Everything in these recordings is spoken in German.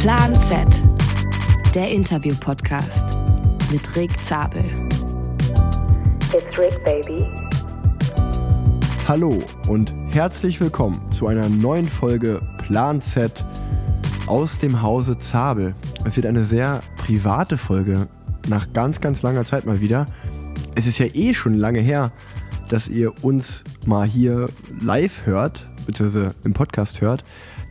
Plan Z, der Interview-Podcast mit Rick Zabel. It's Rick, baby. Hallo und herzlich willkommen zu einer neuen Folge Plan Z aus dem Hause Zabel. Es wird eine sehr private Folge, nach ganz, ganz langer Zeit mal wieder. Es ist ja eh schon lange her, dass ihr uns mal hier live hört, beziehungsweise im Podcast hört.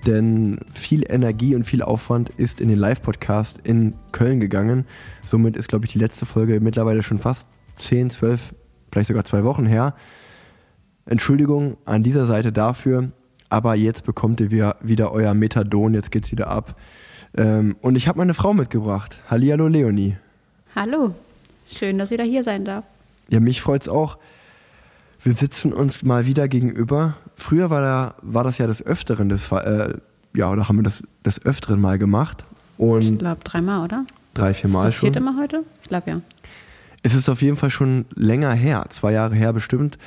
Denn viel Energie und viel Aufwand ist in den Live-Podcast in Köln gegangen. Somit ist, glaube ich, die letzte Folge mittlerweile schon fast 10, 12, vielleicht sogar zwei Wochen her. Entschuldigung an dieser Seite dafür, aber jetzt bekommt ihr wieder euer Methadon, jetzt geht's wieder ab. Ähm, und ich habe meine Frau mitgebracht. Hallihallo Leonie. Hallo, schön, dass ich wieder hier sein darf. Ja, mich freut's auch. Wir sitzen uns mal wieder gegenüber. Früher war, da, war das ja des Öfteren, des, äh, ja, oder haben wir das des Öfteren mal gemacht. Und ich glaube dreimal, oder? Drei, vier Mal ist das schon. vierte Mal heute? Ich glaube ja. Es ist auf jeden Fall schon länger her, zwei Jahre her bestimmt.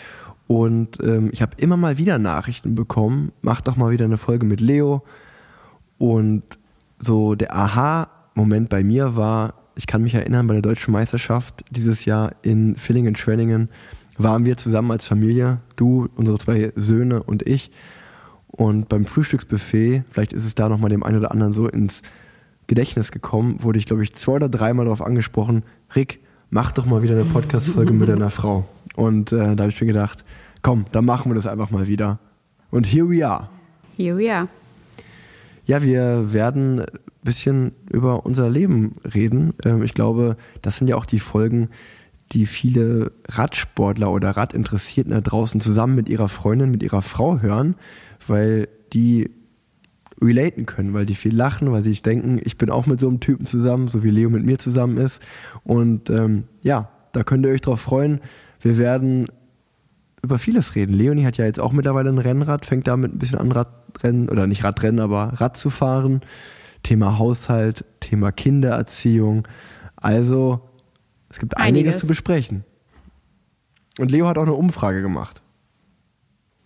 Und ähm, ich habe immer mal wieder Nachrichten bekommen. Mach doch mal wieder eine Folge mit Leo. Und so der Aha-Moment bei mir war, ich kann mich erinnern, bei der deutschen Meisterschaft dieses Jahr in Villingen-Schwenningen waren wir zusammen als Familie, du, unsere zwei Söhne und ich. Und beim Frühstücksbuffet, vielleicht ist es da nochmal dem einen oder anderen so ins Gedächtnis gekommen, wurde ich, glaube ich, zwei oder dreimal darauf angesprochen, Rick, mach doch mal wieder eine Podcast-Folge mit deiner Frau. Und äh, da habe ich mir gedacht, komm, dann machen wir das einfach mal wieder. Und here we are. Here we are. Ja, wir werden ein bisschen über unser Leben reden. Ähm, ich glaube, das sind ja auch die Folgen, die viele Radsportler oder Radinteressierten da draußen zusammen mit ihrer Freundin, mit ihrer Frau hören, weil die relaten können, weil die viel lachen, weil sie sich denken, ich bin auch mit so einem Typen zusammen, so wie Leo mit mir zusammen ist. Und ähm, ja, da könnt ihr euch drauf freuen. Wir werden über vieles reden. Leonie hat ja jetzt auch mittlerweile ein Rennrad, fängt damit ein bisschen an Radrennen, oder nicht Radrennen, aber Rad zu fahren. Thema Haushalt, Thema Kindererziehung. Also es gibt einiges, einiges zu besprechen. Und Leo hat auch eine Umfrage gemacht.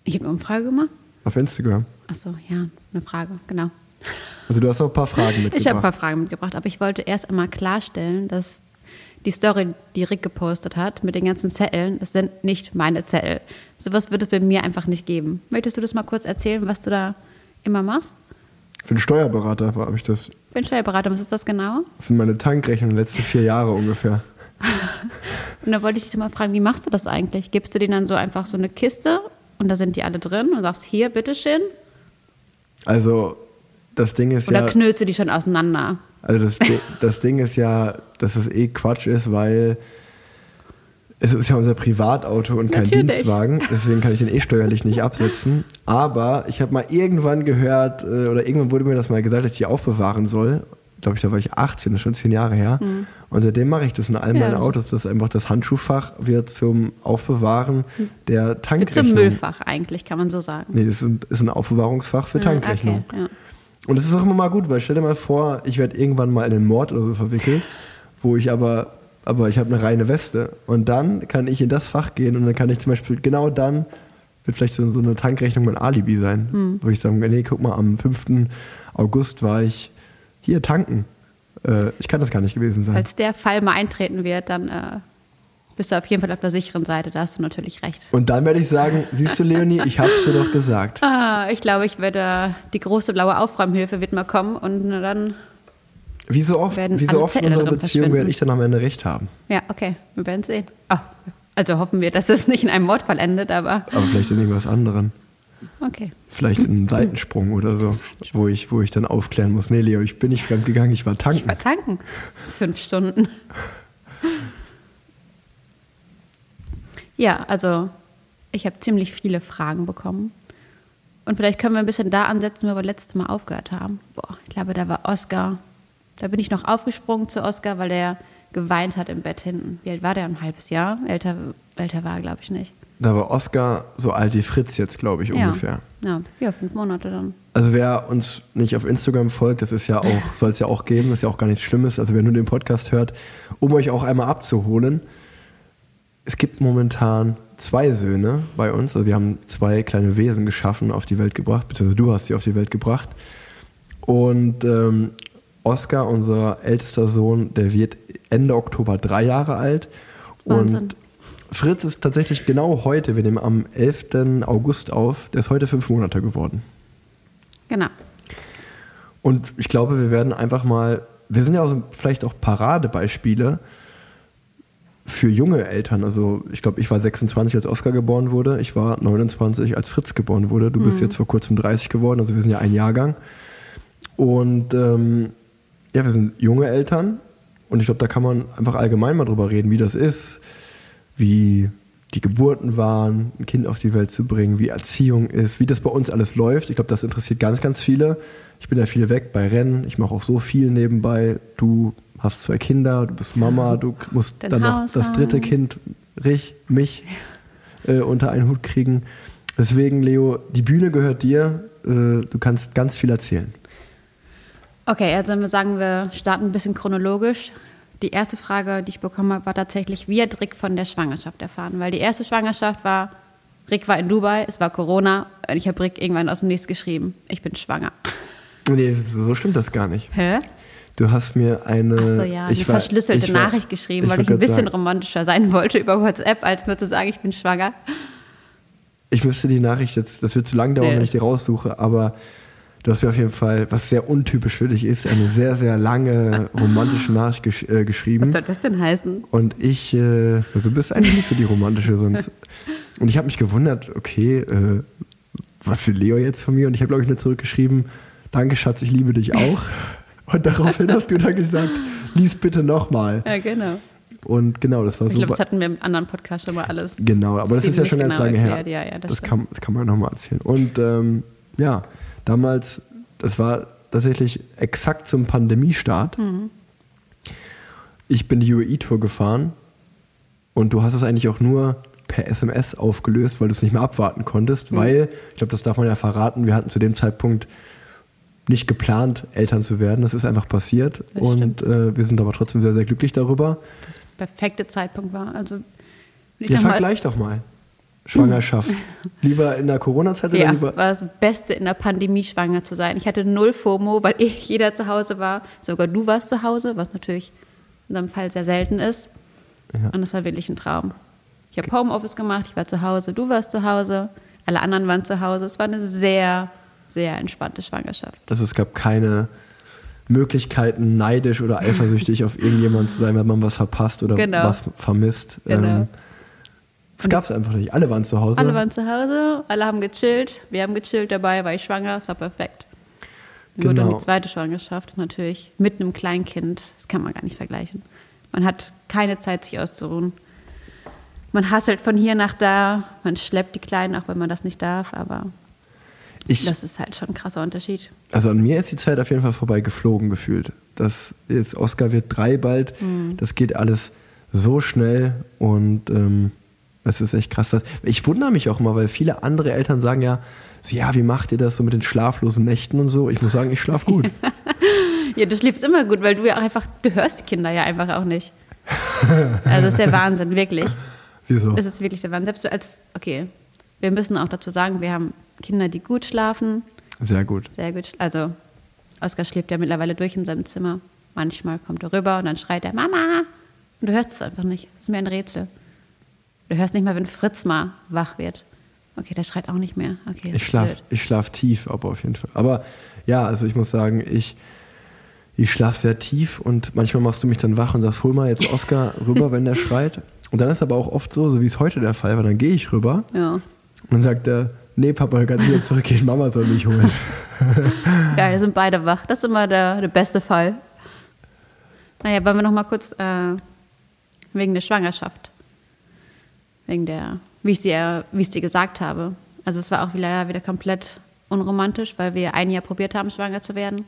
Ich habe eine Umfrage gemacht? Auf Instagram. Achso, ja, eine Frage, genau. Also du hast noch ein paar Fragen mitgebracht. Ich habe ein paar Fragen mitgebracht, aber ich wollte erst einmal klarstellen, dass die Story, die Rick gepostet hat, mit den ganzen Zetteln, das sind nicht meine Zettel. Sowas wird es bei mir einfach nicht geben. Möchtest du das mal kurz erzählen, was du da immer machst? Für einen Steuerberater habe ich das. Für einen Steuerberater, was ist das genau? Das sind meine Tankrechnungen der letzten vier Jahre ungefähr. Und da wollte ich dich mal fragen, wie machst du das eigentlich? Gibst du denen dann so einfach so eine Kiste und da sind die alle drin und sagst, hier, bitteschön? Also, das Ding ist Oder ja. Oder knüllst du die schon auseinander? Also, das, das Ding ist ja, dass das eh Quatsch ist, weil es ist ja unser Privatauto und kein Natürlich. Dienstwagen, deswegen kann ich den eh steuerlich nicht absetzen. Aber ich habe mal irgendwann gehört, äh, oder irgendwann wurde mir das mal gesagt, dass ich die aufbewahren soll. Glaube ich, da war ich 18, das ist schon zehn Jahre her. Mhm. Und seitdem mache ich das in allen ja, meinen Autos. Das ist einfach das Handschuhfach wird zum Aufbewahren der Tankrechnung. Zum Müllfach eigentlich, kann man so sagen. Nee, das ist ein, ist ein Aufbewahrungsfach für Tankrechnung. Okay, ja. Und es ist auch immer mal gut, weil stell dir mal vor, ich werde irgendwann mal in einen Mord oder so verwickelt, wo ich aber, aber ich habe eine reine Weste. Und dann kann ich in das Fach gehen und dann kann ich zum Beispiel genau dann wird vielleicht so, so eine Tankrechnung mein Alibi sein, hm. wo ich sage, nee, guck mal, am 5. August war ich hier tanken. Äh, ich kann das gar nicht gewesen sein. Falls der Fall mal eintreten wird, dann äh, bist du auf jeden Fall auf der sicheren Seite. Da hast du natürlich recht. Und dann werde ich sagen, siehst du, Leonie, ich hab's dir doch gesagt. Ah, ich glaube, ich werde, die große blaue Aufräumhilfe wird mal kommen und dann wie so oft, wie so oft in unserer Beziehung werde ich dann am Ende recht haben. Ja, okay, wir werden sehen. Oh, also hoffen wir, dass das nicht in einem Mordfall endet, aber. Aber vielleicht in irgendwas anderem. Okay. Vielleicht in einen Seitensprung oder so, wo ich, wo ich dann aufklären muss. Nee, Leo, ich bin nicht fremd gegangen, ich war tanken. Ich war tanken. Fünf Stunden. Ja, also ich habe ziemlich viele Fragen bekommen. Und vielleicht können wir ein bisschen da ansetzen, wo wir letztes Mal aufgehört haben. Boah, ich glaube, da war Oscar. Da bin ich noch aufgesprungen zu Oscar, weil der geweint hat im Bett hinten. Wie alt war der? Ein halbes Jahr? Älter, älter war er, glaube ich, nicht. Da war Oscar so alt wie Fritz jetzt, glaube ich, ja. ungefähr. Ja, ja, fünf Monate dann. Also wer uns nicht auf Instagram folgt, das ist ja auch, soll es ja auch geben, das ist ja auch gar nichts Schlimmes. Also wer nur den Podcast hört, um euch auch einmal abzuholen. Es gibt momentan zwei Söhne bei uns. Also wir haben zwei kleine Wesen geschaffen, auf die Welt gebracht, beziehungsweise du hast sie auf die Welt gebracht. Und ähm, Oscar, unser ältester Sohn, der wird Ende Oktober drei Jahre alt. Wahnsinn. Und Fritz ist tatsächlich genau heute, wir nehmen am 11. August auf, der ist heute fünf Monate geworden. Genau. Und ich glaube, wir werden einfach mal, wir sind ja auch so vielleicht auch Paradebeispiele für junge Eltern. Also ich glaube, ich war 26, als Oscar geboren wurde. Ich war 29, als Fritz geboren wurde. Du bist jetzt vor kurzem 30 geworden, also wir sind ja ein Jahrgang. Und ähm, ja, wir sind junge Eltern. Und ich glaube, da kann man einfach allgemein mal drüber reden, wie das ist, wie die Geburten waren, ein Kind auf die Welt zu bringen, wie Erziehung ist, wie das bei uns alles läuft. Ich glaube, das interessiert ganz, ganz viele. Ich bin ja viel weg bei Rennen. Ich mache auch so viel nebenbei. Du hast zwei Kinder, du bist Mama, du musst Den dann noch das dritte Kind, Rich, mich, äh, unter einen Hut kriegen. Deswegen, Leo, die Bühne gehört dir. Äh, du kannst ganz viel erzählen. Okay, also wir sagen, wir starten ein bisschen chronologisch. Die erste Frage, die ich bekommen habe, war tatsächlich, wie hat Rick von der Schwangerschaft erfahren? Weil die erste Schwangerschaft war, Rick war in Dubai, es war Corona und ich habe Rick irgendwann aus dem Nichts geschrieben, ich bin schwanger. Nee, so stimmt das gar nicht. Hä? Du hast mir eine. Ach so, ja, eine ich war- verschlüsselte ich war- Nachricht geschrieben, weil wollte ich ein bisschen sagen, romantischer sein wollte über WhatsApp, als nur zu sagen, ich bin schwanger. Ich müsste die Nachricht jetzt, das wird zu lang dauern, Nee. wenn ich die raussuche, aber du hast mir auf jeden Fall, was sehr untypisch für dich ist, eine sehr, sehr lange romantische Nachricht gesch äh, geschrieben. Was soll das denn heißen? Und ich, äh, also du bist eigentlich nicht so die romantische sonst. Und ich habe mich gewundert, okay, äh, was will Leo jetzt von mir? Und ich habe, glaube ich, nur zurückgeschrieben, danke Schatz, ich liebe dich auch. Und daraufhin hast du dann gesagt, lies bitte nochmal. Ja, genau. Und genau, das war Ich glaube, das hatten wir im anderen Podcast schon mal alles. Genau, aber das ist ja schon ganz genau lange erklärt. her. Ja, ja, das, das, kann, das kann man nochmal erzählen. Und ähm, ja, damals, das war tatsächlich exakt zum Pandemiestart. Mhm. Ich bin die UAE-Tour gefahren und du hast es eigentlich auch nur per SMS aufgelöst, weil du es nicht mehr abwarten konntest, Mhm. weil, ich glaube, das darf man ja verraten, wir hatten zu dem Zeitpunkt nicht geplant, Eltern zu werden. Das ist einfach passiert Das und äh, wir sind aber trotzdem sehr, sehr glücklich darüber. perfekte Zeitpunkt war. Also, Ja, vergleich doch mal. Schwangerschaft. lieber in der Corona-Zeit oder Ja, lieber. war das Beste in der Pandemie schwanger zu sein. Ich hatte null FOMO, weil eh jeder zu Hause war. Sogar du warst zu Hause, was natürlich in unserem Fall sehr selten ist. Ja. Und das war wirklich ein Traum. Ich habe Homeoffice gemacht, ich war zu Hause, du warst zu Hause, alle anderen waren zu Hause. Es war eine sehr, sehr entspannte Schwangerschaft. Also es gab keine Möglichkeiten, neidisch oder eifersüchtig auf irgendjemanden zu sein, wenn man was verpasst oder Genau. was vermisst. Genau. Ähm, das gab es einfach nicht. Alle waren zu Hause. Alle waren zu Hause, alle haben gechillt, wir haben gechillt dabei, war ich schwanger, es war perfekt. Nur dann Genau. die zweite Schwangerschaft ist natürlich mit einem Kleinkind, das kann man gar nicht vergleichen. Man hat keine Zeit, sich auszuruhen. Man hasselt von hier nach da, man schleppt die Kleinen, auch wenn man das nicht darf, aber ich, das ist halt schon ein krasser Unterschied. also an mir ist die Zeit auf jeden Fall vorbei geflogen gefühlt. Das jetzt Oscar wird drei bald. Mhm. Das geht alles so schnell und ähm, das ist echt krass. Ich wundere mich auch immer, weil viele andere Eltern sagen ja, so, ja, wie macht ihr das so mit den schlaflosen Nächten und so? Ich muss sagen, ich schlafe gut. Ja, du schläfst immer gut, weil du ja auch einfach, du hörst die Kinder ja einfach auch nicht. Also das ist der Wahnsinn, wirklich. Wieso? Das ist wirklich der Wahnsinn. Selbst du als, okay, wir müssen auch dazu sagen, wir haben Kinder, die gut schlafen, Sehr gut. sehr gut. Also Oskar schläft ja mittlerweile durch in seinem Zimmer. Manchmal kommt er rüber und dann schreit er Mama. Und du hörst es einfach nicht. Das ist mir ein Rätsel. Du hörst nicht mal, wenn Fritz mal wach wird. Okay, der schreit auch nicht mehr. Okay, Ich ich schlaf tief, aber auf jeden Fall. Aber ja, also ich muss sagen, ich, ich schlafe sehr tief und manchmal machst du mich dann wach und sagst, hol mal jetzt Oscar rüber, wenn der schreit. Und dann ist aber auch oft so, so wie es heute der Fall war, dann gehe ich rüber Ja. und dann sagt er, nee Papa, du kannst wieder zurückgehen, Mama soll mich holen. ja, wir sind beide wach. Das ist immer der, der beste Fall. Naja, wollen wir noch mal kurz äh, wegen der Schwangerschaft. Wegen der, wie ich, sie, äh, wie ich es dir gesagt habe. Also es war auch leider wieder komplett unromantisch, weil wir ein Jahr probiert haben, schwanger zu werden.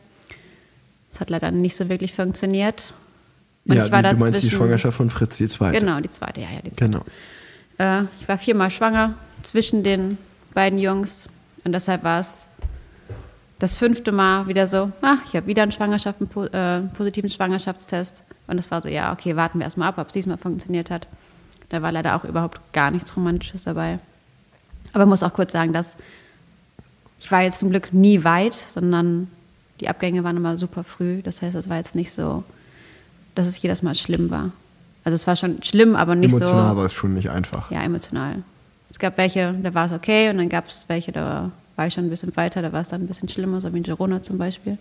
Es hat leider nicht so wirklich funktioniert. Und ja, ich war du, du meinst die dazwischen- Schwangerschaft von Fritz, die zweite. Genau, die zweite, ja, ja, die zweite. Genau. Äh, ich war viermal schwanger zwischen den beiden Jungs und deshalb war es das fünfte Mal wieder so, ah, ich habe wieder einen Schwangerschaft, einen po- äh, positiven Schwangerschaftstest und es war so, ja, okay, warten wir erstmal ab, ob es diesmal funktioniert hat. Da war leider auch überhaupt gar nichts Romantisches dabei. Aber muss auch kurz sagen, dass ich war jetzt zum Glück nie weit, sondern die Abgänge waren immer super früh. Das heißt, es war jetzt nicht so, dass es jedes Mal schlimm war. Also es war schon schlimm, aber nicht Emotional so. war es schon nicht einfach. Ja, emotional. Es gab welche, da war es okay und dann gab es welche, da war ich schon ein bisschen weiter, da war es dann ein bisschen schlimmer, so wie in Girona zum Beispiel.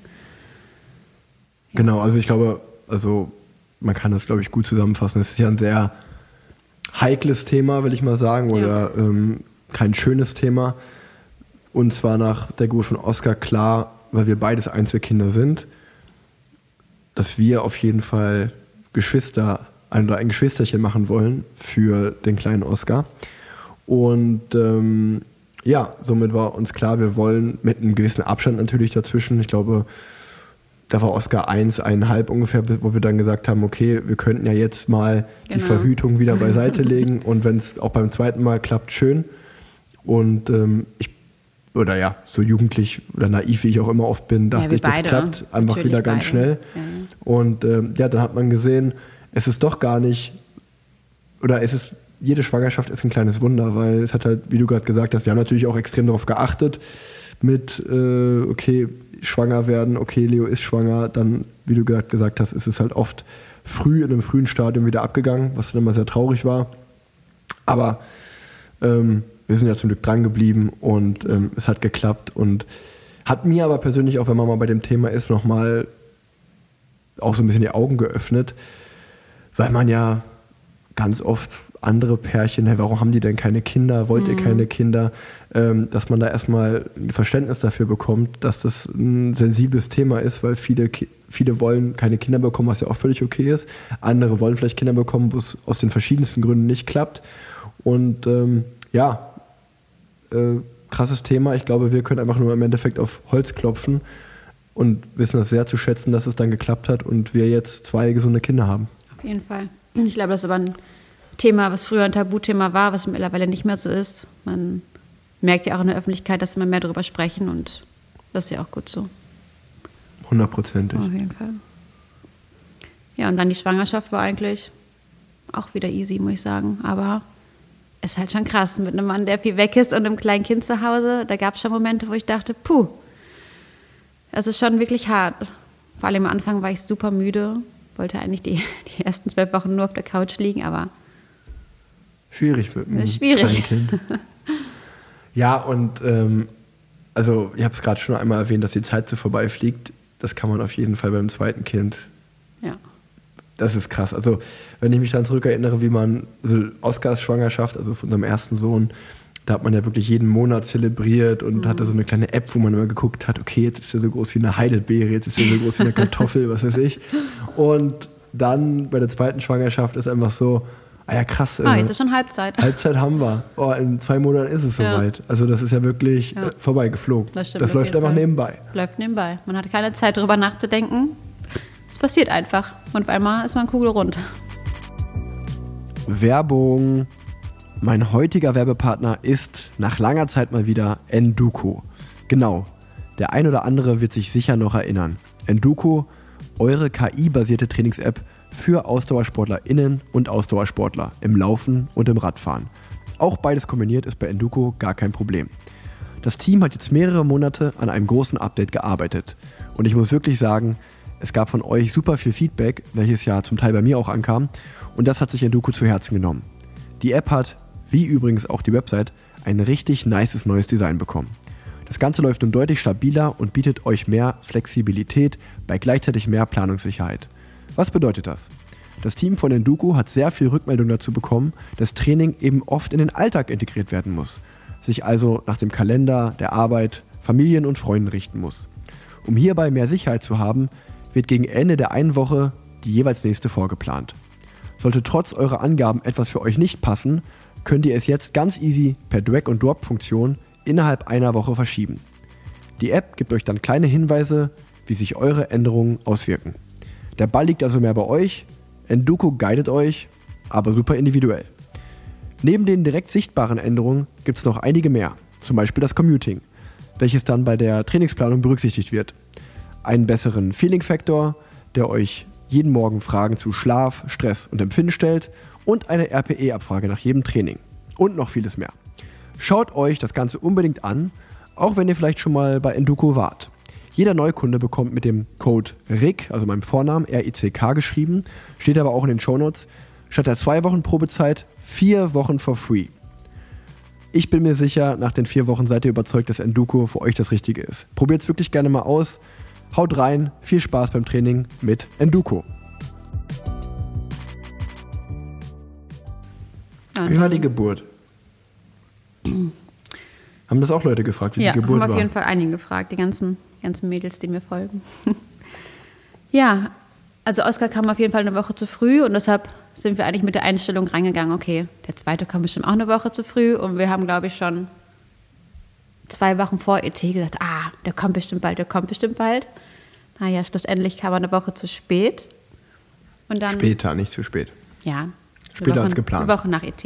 Genau, also ich glaube, also man kann das, glaube ich, gut zusammenfassen. Es ist ja ein sehr heikles Thema, will ich mal sagen, oder ähm, kein schönes Thema. Und zwar nach der Geburt von Oscar klar, weil wir beides Einzelkinder sind, dass wir auf jeden Fall Geschwister, ein oder ein Geschwisterchen machen wollen für den kleinen Oscar. Und ähm, ja, somit war uns klar, wir wollen mit einem gewissen Abstand natürlich dazwischen. Ich glaube, da war Oscar 1, eineinhalb ungefähr, wo wir dann gesagt haben, okay, wir könnten ja jetzt mal die Genau. Verhütung wieder beiseite legen und wenn es auch beim zweiten Mal klappt, schön. Und ähm, ich, oder ja, so jugendlich oder naiv wie ich auch immer oft bin, dachte wir ich, das beide. klappt einfach Natürlich wieder ganz beide. schnell. Ja, ja. Und ähm, ja, dann hat man gesehen, es ist doch gar nicht, oder es ist, jede Schwangerschaft ist ein kleines Wunder, weil es hat halt, wie du gerade gesagt hast, wir haben natürlich auch extrem darauf geachtet, mit, äh, okay, schwanger werden, okay, Leo ist schwanger, dann, wie du gerade gesagt hast, ist es halt oft früh, in einem frühen Stadium wieder abgegangen, was dann immer sehr traurig war. Aber ähm, wir sind ja zum Glück dran geblieben und ähm, es hat geklappt und hat mir aber persönlich, auch wenn man mal bei dem Thema ist, nochmal auch so ein bisschen die Augen geöffnet, weil man ja ganz oft andere Pärchen, hey, warum haben die denn keine Kinder, wollt ihr keine Kinder, ähm, dass man da erstmal ein Verständnis dafür bekommt, dass das ein sensibles Thema ist, weil viele, viele wollen keine Kinder bekommen, was ja auch völlig okay ist. Andere wollen vielleicht Kinder bekommen, wo es aus den verschiedensten Gründen nicht klappt. Und ähm, ja, äh, krasses Thema. Ich glaube, wir können einfach nur im Endeffekt auf Holz klopfen und wissen das sehr zu schätzen, dass es dann geklappt hat und wir jetzt zwei gesunde Kinder haben. Auf jeden Fall. Ich glaube, das ist aber ein Thema, was früher ein Tabuthema war, was mittlerweile nicht mehr so ist. Man merkt ja auch in der Öffentlichkeit, dass immer mehr darüber sprechen und das ist ja auch gut so. Hundertprozentig. Auf jeden Fall. Ja, und dann die Schwangerschaft war eigentlich auch wieder easy, muss ich sagen. Aber es ist halt schon krass mit einem Mann, der viel weg ist und einem kleinen Kind zu Hause. Da gab es schon Momente, wo ich dachte, puh, das ist schon wirklich hart. Vor allem am Anfang war ich super müde, wollte eigentlich die, die ersten zwölf Wochen nur auf der Couch liegen, aber Schwierig mit einem Das ist schwierig. Ja, und ähm, also ich habe es gerade schon einmal erwähnt, dass die Zeit so vorbeifliegt. Das kann man auf jeden Fall beim zweiten Kind. ja. Das ist krass. Also wenn ich mich dann zurückerinnere, wie man so Oscars Schwangerschaft, also von unserem ersten Sohn, da hat man ja wirklich jeden Monat zelebriert und hatte so eine kleine App, wo man immer geguckt hat, okay, jetzt ist er so groß wie eine Heidelbeere, jetzt ist er so groß wie eine Kartoffel, was weiß ich. Und dann bei der zweiten Schwangerschaft ist einfach so, ah ja krass, Ah, äh, jetzt ist schon Halbzeit. Halbzeit haben wir. Oh, in zwei Monaten ist es Ja. soweit. Also das ist ja wirklich Ja. äh, vorbeigeflogen. Das stimmt das läuft einfach Fall. nebenbei. Läuft nebenbei. Man hat keine Zeit, darüber nachzudenken. Es passiert einfach. Und auf einmal ist man kugelrund. Werbung. Mein heutiger Werbepartner ist nach langer Zeit mal wieder Enduko. Genau. Der ein oder andere wird sich sicher noch erinnern. Enduko, eure KI-basierte Trainings-App für AusdauersportlerInnen und Ausdauersportler im Laufen und im Radfahren. Auch beides kombiniert ist bei Enduko gar kein Problem. Das Team hat jetzt mehrere Monate an einem großen Update gearbeitet. Und ich muss wirklich sagen, es gab von euch super viel Feedback, welches ja zum Teil bei mir auch ankam. Und das hat sich Enduko zu Herzen genommen. Die App hat, wie übrigens auch die Website, ein richtig nices neues Design bekommen. Das Ganze läuft nun deutlich stabiler und bietet euch mehr Flexibilität bei gleichzeitig mehr Planungssicherheit. Was bedeutet das? Das Team von Enduko hat sehr viel Rückmeldung dazu bekommen, dass Training eben oft in den Alltag integriert werden muss, sich also nach dem Kalender, der Arbeit, Familien und Freunden richten muss. Um hierbei mehr Sicherheit zu haben, wird gegen Ende der einen Woche die jeweils nächste vorgeplant. Sollte trotz eurer Angaben etwas für euch nicht passen, könnt ihr es jetzt ganz easy per Drag-and-Drop-Funktion innerhalb einer Woche verschieben. Die App gibt euch dann kleine Hinweise, wie sich eure Änderungen auswirken. Der Ball liegt also mehr bei euch, Enduko guidet euch, aber super individuell. Neben den direkt sichtbaren Änderungen gibt es noch einige mehr, zum Beispiel das Commuting, welches dann bei der Trainingsplanung berücksichtigt wird. Einen besseren Feeling-Faktor, der euch jeden Morgen Fragen zu Schlaf, Stress und Empfinden stellt und eine RPE-Abfrage nach jedem Training. Und noch vieles mehr. Schaut euch das Ganze unbedingt an, auch wenn ihr vielleicht schon mal bei Enduko wart. Jeder Neukunde bekommt mit dem Code RIC, also meinem Vornamen, R-I-C-K geschrieben, steht aber auch in den Shownotes, statt der zwei Wochen Probezeit vier Wochen for free. Ich bin mir sicher, nach den vier Wochen seid ihr überzeugt, dass Enduko für euch das Richtige ist. Probiert es wirklich gerne mal aus. Haut rein, viel Spaß beim Training mit Enduko. Wie war die Geburt? Haben das auch Leute gefragt, wie ja, die Geburt haben auf war? jeden Fall einige gefragt, die ganzen, ganzen Mädels, die mir folgen. ja, also Oskar kam auf jeden Fall eine Woche zu früh und deshalb sind wir eigentlich mit der Einstellung reingegangen, okay, der zweite kam bestimmt auch eine Woche zu früh und wir haben, glaube ich, schon zwei Wochen vor ET gesagt, ah, der kommt bestimmt bald, der kommt bestimmt bald. Naja, schlussendlich kam er eine Woche zu spät. Und dann, Später, nicht zu spät. Ja. Später Woche, als geplant. Eine Woche nach ET.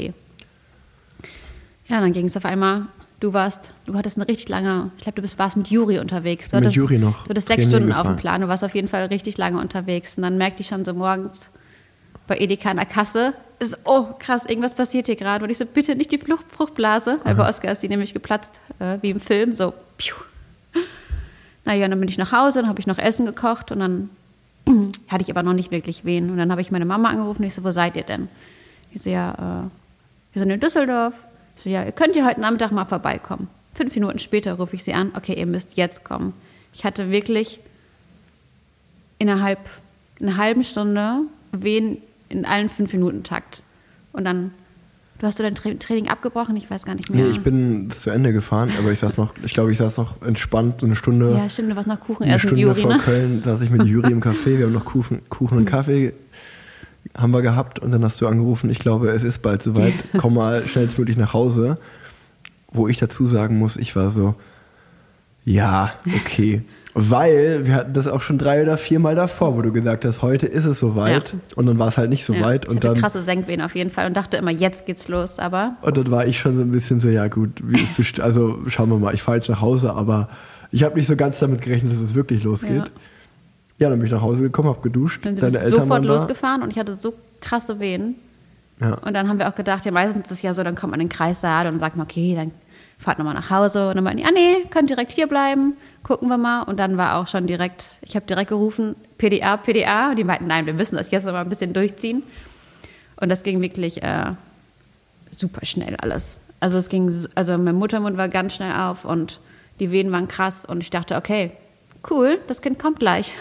Ja, dann ging es auf einmal. Du warst, du hattest eine richtig lange, ich glaube, du bist, warst mit Juri unterwegs. Du Mit hattest, Juri noch Du hattest sechs Stunden auf dem gefahren. Plan. Du warst auf jeden Fall richtig lange unterwegs. Und dann merkte ich schon so morgens bei Edeka an der Kasse, ist, oh krass, irgendwas passiert hier gerade. Und ich so, bitte nicht die Fruchtblase. Weil bei Oscar ist die nämlich geplatzt, äh, wie im Film, so, piu. Naja, und dann bin ich nach Hause, dann habe ich noch Essen gekocht und dann hatte ich aber noch nicht wirklich wen. Und dann habe ich meine Mama angerufen und ich so, wo seid ihr denn? Ich so, ja, äh, wir sind in Düsseldorf. So, ja, ihr könnt ja heute Nachmittag mal vorbeikommen. Fünf Minuten später rufe ich sie an, okay, ihr müsst jetzt kommen. Ich hatte wirklich innerhalb einer halben Stunde wen in allen fünf Minuten Takt. Und dann, du hast du dein Tra Training abgebrochen? Ich weiß gar nicht mehr. Nee, ich bin zu Ende gefahren, aber ich saß noch, ich glaube, ich saß noch entspannt eine Stunde. ja, stimmt, du warst noch Kuchen essen mit Stunde Juri, vor ne? Köln saß ich mit Juri im Café, wir haben noch Kuchen, Kuchen und Kaffee haben wir gehabt und dann hast du angerufen, ich glaube, es ist bald soweit, komm mal schnellstmöglich nach Hause. Wo ich dazu sagen muss, ich war so, ja, okay. Weil wir hatten das auch schon drei oder viermal davor, wo du gesagt hast, heute ist es soweit Ja. und dann war es halt nicht so Ja, weit ich und hatte dann krasse Senkwehen auf jeden Fall und dachte immer, jetzt geht's los, aber und dann war ich schon so ein bisschen so, ja gut, wie ist best- also schauen wir mal, ich fahre jetzt nach Hause, aber ich habe nicht so ganz damit gerechnet, dass es wirklich losgeht. Ja. Ja, dann bin ich nach Hause gekommen, habe geduscht, dann sind deine wir Eltern sofort losgefahren und ich hatte so krasse Wehen. Ja. Und dann haben wir auch gedacht, ja, meistens ist es ja so, dann kommt man in den Kreissaal und sagt man, okay, dann fahrt nochmal nach Hause. Und dann meinten die, ah nee, könnt direkt hier bleiben, gucken wir mal. Und dann war auch schon direkt, ich habe direkt gerufen, PDA, PDA. Und die meinten, nein, wir müssen das jetzt noch mal ein bisschen durchziehen. Und das ging wirklich äh, super schnell alles. Also es ging, also mein Muttermund war ganz schnell auf und die Wehen waren krass. Und ich dachte, okay, cool, das Kind kommt gleich.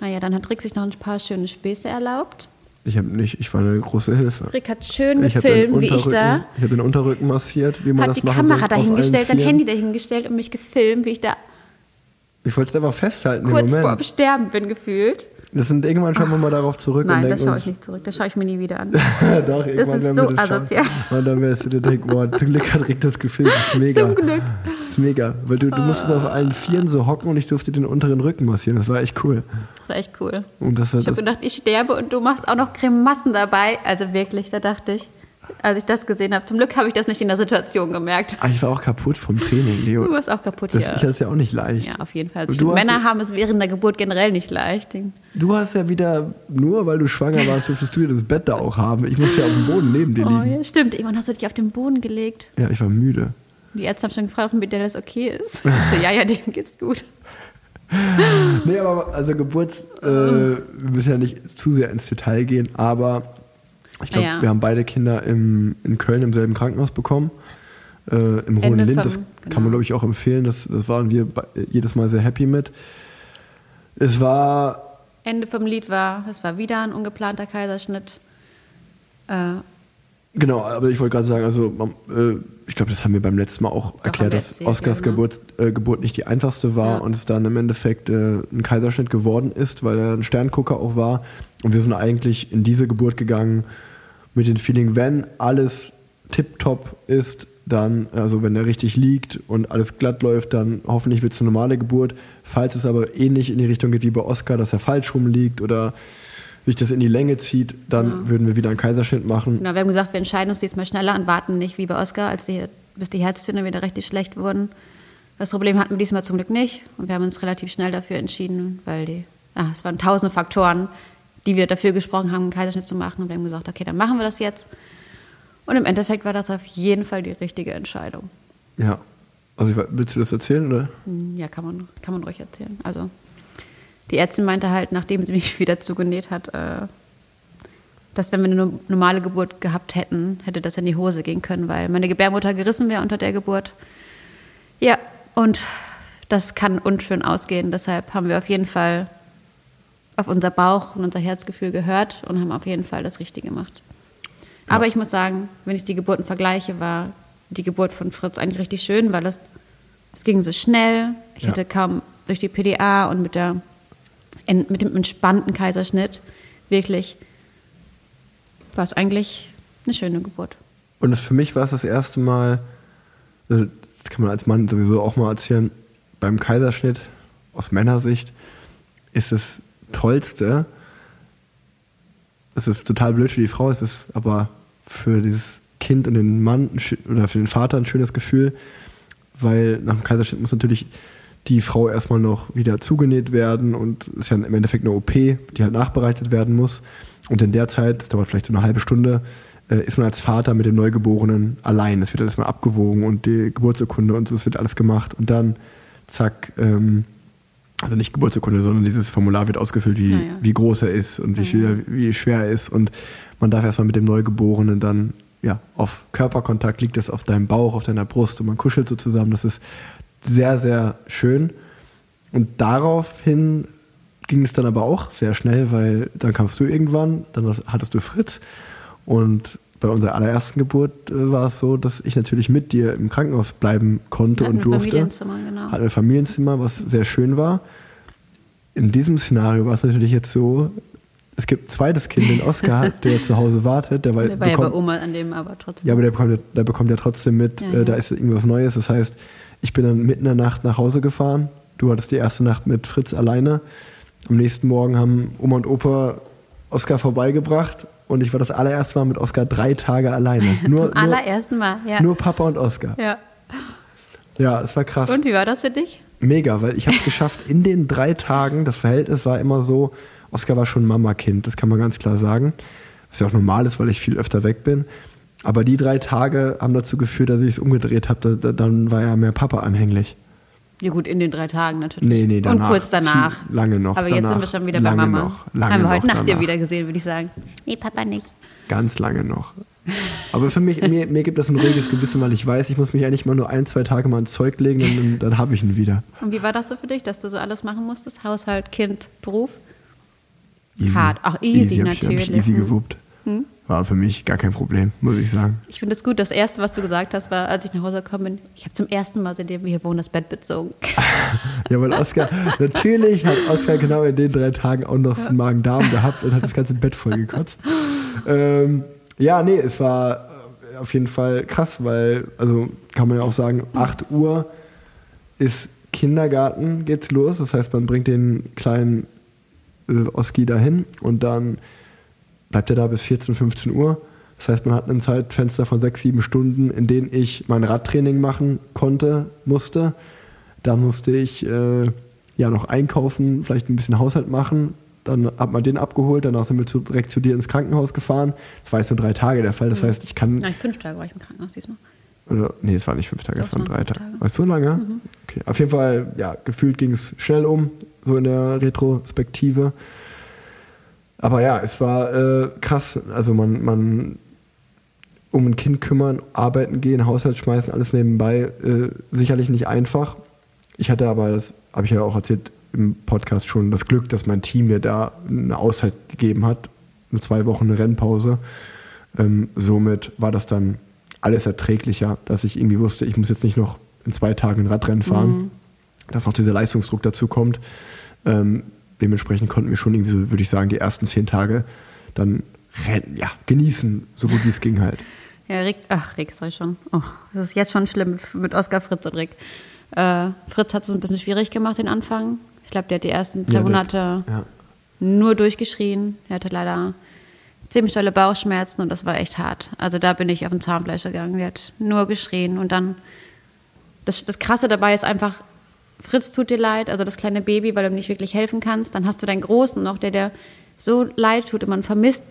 Naja, dann hat Rick sich noch ein paar schöne Späße erlaubt. Ich habe nicht, ich war eine große Hilfe. Rick hat schön habe gefilmt, wie ich da. ich hab den Unterrücken massiert, wie man Hat das die machen Kamera soll, auf dahingestellt, sein. Handy dahingestellt und mich gefilmt, wie ich da Ich wollte es einfach festhalten im kurz vorm Moment. Sterben bin gefühlt. Das sind irgendwann schauen wir mal darauf zurück Nein, und da denken schaue ich nicht zurück. Da schaue ich mir nie wieder an. Doch, irgendwann ist werden so das schauen. asozial. Und dann wirst du dir denken, boah, zum Glück hat Rick das gefilmt, das ist mega. Zum Glück. Mega. Weil du, du musstest auf allen Vieren so hocken und ich durfte den unteren Rücken massieren. Das war echt cool. Das war echt cool. Und das war Ich habe gedacht, ich sterbe und du machst auch noch Grimassen dabei. Also wirklich, da dachte ich, als ich das gesehen habe, zum Glück habe ich das nicht in der Situation gemerkt. Ah, ich war auch kaputt vom Training, Leo. Du warst auch kaputt Das, hier. ich hatte es ja auch nicht leicht. Ja, auf jeden Fall. Also Männer haben es während der Geburt generell nicht leicht. Du hast ja wieder, nur weil du schwanger warst, durftest du ja das Bett da auch haben. Ich musste ja auf dem Boden neben dir Oh liegen. ja, stimmt. Irgendwann hast du dich auf den Boden gelegt. Ja, ich war müde. Die Ärzte haben schon gefragt, ob mit der das okay ist. Ich so, ja, ja, dem geht's gut. Nee, aber also Geburts, äh, wir müssen ja nicht zu sehr ins Detail gehen, aber ich glaube, Ja. wir haben beide Kinder im, in Köln im selben Krankenhaus bekommen. Äh, Im Hohen Ende Lind, vom- das kann genau. man glaube ich auch empfehlen. Das, das waren wir jedes Mal sehr happy mit. Es war Ende vom Lied war, es war wieder ein ungeplanter Kaiserschnitt. Äh, Genau, aber ich wollte gerade sagen, also äh, ich glaube, das haben wir beim letzten Mal auch erklärt, haben wir dass Oscars ja, genau. Geburt, äh, Geburt nicht die einfachste war Ja. und es dann im Endeffekt äh, ein Kaiserschnitt geworden ist, weil er ein Sterngucker auch war. Und wir sind eigentlich in diese Geburt gegangen mit dem Feeling, wenn alles tipptopp ist, dann, also wenn er richtig liegt und alles glatt läuft, dann hoffentlich wird es eine normale Geburt. Falls es aber ähnlich in die Richtung geht wie bei Oscar, dass er falsch rumliegt oder sich das in die Länge zieht, dann würden wir wieder einen Kaiserschnitt machen. genau, wir haben gesagt, wir entscheiden uns diesmal schneller und warten nicht wie bei Oscar, als die, bis die Herztöne wieder richtig schlecht wurden. Das Problem hatten wir diesmal zum Glück nicht und wir haben uns relativ schnell dafür entschieden, weil die, ah, es waren tausende Faktoren, die wir dafür gesprochen haben, einen Kaiserschnitt zu machen und wir haben gesagt, okay, dann machen wir das jetzt. Und im Endeffekt war das auf jeden Fall die richtige Entscheidung. Ja, Also willst du das erzählen oder? Hm, Ja, kann man, kann man ruhig erzählen. Also die Ärztin meinte halt, nachdem sie mich wieder zugenäht hat, äh, dass wenn wir eine no- normale Geburt gehabt hätten, hätte das in die Hose gehen können, weil meine Gebärmutter gerissen wäre unter der Geburt. Ja, und das kann unschön ausgehen. Deshalb haben wir auf jeden Fall auf unser Bauch und unser Herzgefühl gehört und haben auf jeden Fall das Richtige gemacht. Aber ich muss sagen, wenn ich die Geburten vergleiche, war die Geburt von Fritz eigentlich richtig schön, weil es, es ging so schnell. Ich Ja. hatte kaum durch die PDA und mit, der, in, mit dem entspannten Kaiserschnitt. Wirklich. War es eigentlich eine schöne Geburt. Und für mich war es das erste Mal, also das kann man als Mann sowieso auch mal erzählen, beim Kaiserschnitt aus Männersicht ist das Tollste, es ist total blöd für die Frau, es ist aber für dieses Kind und den Mann oder für den Vater ein schönes Gefühl, weil nach dem Kaiserschnitt muss natürlich die Frau erstmal noch wieder zugenäht werden und es ist ja im Endeffekt eine OP, die halt nachbereitet werden muss. Und in der Zeit, das dauert vielleicht so eine halbe Stunde, äh, ist man als Vater mit dem Neugeborenen allein. Es wird alles mal abgewogen und die Geburtsurkunde und so, es wird alles gemacht. Und dann, zack, ähm, also nicht Geburtsurkunde, sondern dieses Formular wird ausgefüllt, wie, Ja, wie groß er ist und wie, viel, wie schwer er ist. Und man darf erstmal mit dem Neugeborenen dann ja, auf Körperkontakt liegt es auf deinem Bauch, auf deiner Brust und man kuschelt so zusammen. Das ist sehr, sehr schön. Und daraufhin ging es dann aber auch sehr schnell, weil dann kamst du irgendwann, dann hattest du Fritz und bei unserer allerersten Geburt äh, war es so, dass ich natürlich mit dir im Krankenhaus bleiben konnte Hatten und ein durfte. Familienzimmer, genau. Hatten ein Familienzimmer, was sehr schön war. In diesem Szenario war es natürlich jetzt so, es gibt ein zweites Kind, den Oscar, der zu Hause wartet. Der, war, Der war ja bei bekommt- Oma an dem, aber trotzdem. ja, aber der bekommt, der bekommt ja trotzdem mit, Ja, äh, ja. da ist irgendwas Neues. Das heißt, ich bin dann mitten in der Nacht nach Hause gefahren. Du hattest die erste Nacht mit Fritz alleine. Am nächsten Morgen haben Oma und Opa Oskar vorbeigebracht und ich war das allererste Mal mit Oskar drei Tage alleine. Nur, Zum allerersten Mal, ja. Nur, Papa und Oskar. ja. Ja, es war krass. Und wie war das für dich? Mega, weil ich habe es geschafft, in den drei Tagen, das Verhältnis war immer so, Oskar war schon Mama-Kind, das kann man ganz klar sagen. Was ja auch normal ist, weil ich viel öfter weg bin. Aber die drei Tage haben dazu geführt, dass ich es umgedreht habe. Da, da, dann war er mehr Papa anhänglich. Ja gut, in den drei Tagen natürlich. Nee, nee, danach. Und kurz danach. Lange noch, Aber jetzt danach. sind wir schon wieder Lange bei Mama. noch, lange Haben wir heute noch Nacht ja wieder gesehen, würde ich sagen. Nee, Papa nicht. Ganz lange noch. Aber für mich, mir, mir gibt das ein ruhiges Gewissen, weil ich weiß, ich muss mich eigentlich mal nur ein, zwei Tage mal ins Zeug legen und dann, dann habe ich ihn wieder. Und wie war das so für dich, dass du so alles machen musstest? Haushalt, Kind, Beruf? Easy. Hart. Ach, easy, hab Ich, hab ich natürlich. easy Hm. War für mich gar kein Problem, muss ich sagen. Ich finde es gut. Das Erste, was du gesagt hast, war, als ich nach Hause gekommen bin, ich habe zum ersten Mal, seitdem wir hier wohnen, das Bett bezogen. Ja, weil Oskar, natürlich hat Oskar genau in den drei Tagen auch noch einen Magen-Darm gehabt und hat das ganze Bett voll gekotzt. ähm, ja, nee, es war äh, auf jeden Fall krass, weil, also kann man ja auch sagen, 8 Uhr ist Kindergarten, geht's los. Das heißt, man bringt den kleinen äh, Oski dahin und dann bleibt er da bis 14, 15 Uhr. Das heißt, man hat ein Zeitfenster von sechs, sieben Stunden, in denen ich mein Radtraining machen konnte, musste. Dann musste ich äh, ja noch einkaufen, vielleicht ein bisschen Haushalt machen. Dann hat man den abgeholt, danach sind wir zu, direkt zu dir ins Krankenhaus gefahren. Das war jetzt nur drei Tage der Fall. Das heißt, ich kann. Nein, fünf Tage war ich im Krankenhaus diesmal. Oder, nee, es waren nicht fünf Tage, Doch, es waren drei Tage. War es so lange? Okay. Auf jeden Fall, ja, gefühlt ging es schnell um, so in der Retrospektive. Aber ja, es war äh, krass. Also man, man um ein Kind kümmern, arbeiten gehen, Haushalt schmeißen, alles nebenbei, äh, sicherlich nicht einfach. Ich hatte aber, das habe ich ja auch erzählt im Podcast schon, das Glück, dass mein Team mir da eine Auszeit gegeben hat, nur zwei Wochen eine Rennpause. Ähm, somit war das dann alles erträglicher, dass ich irgendwie wusste, ich muss jetzt nicht noch in zwei Tagen ein Radrennen fahren, dass noch dieser Leistungsdruck dazu kommt. Ähm, dementsprechend konnten wir schon irgendwie so, würde ich sagen, die ersten zehn Tage dann rennen, ja, genießen, so gut wie es ging halt. Ja, Rick, ach, Rick, sag ich schon. Oh, das ist jetzt schon schlimm mit Oskar, Fritz und Rick. Äh, Fritz hat es ein bisschen schwierig gemacht, den Anfang. Ich glaube, der hat die ersten zwei Ja, Monate ja. nur durchgeschrien. Er hatte leider ziemlich tolle Bauchschmerzen und das war echt hart. Also da bin ich auf den Zahnfleisch gegangen. Der hat nur geschrien und dann. Das, das Krasse dabei ist einfach, Fritz tut dir leid, also das kleine Baby, weil du ihm nicht wirklich helfen kannst. Dann hast du deinen Großen noch, der dir so leid tut und man vermisst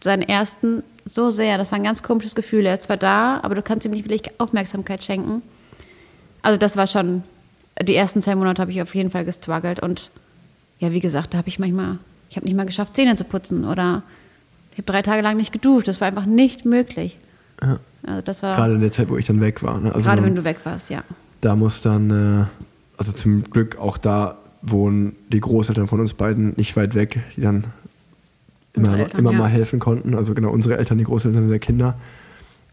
seinen ersten so sehr. Das war ein ganz komisches Gefühl. Er ist zwar da, aber du kannst ihm nicht wirklich Aufmerksamkeit schenken. Also das war schon, die ersten zwei Monate habe ich auf jeden Fall gestruggelt und ja, wie gesagt, da habe ich manchmal, ich habe nicht mal geschafft, Zähne zu putzen oder ich habe drei Tage lang nicht geduscht. Das war einfach nicht möglich. Ja. Also das war Gerade in der Zeit, wo ich dann weg war. Ne? Also gerade wenn du weg warst, ja. da muss dann, äh, also zum Glück auch da wohnen die Großeltern von uns beiden nicht weit weg, die dann immer, Eltern, immer ja. mal helfen konnten. Also genau unsere Eltern, die Großeltern der Kinder.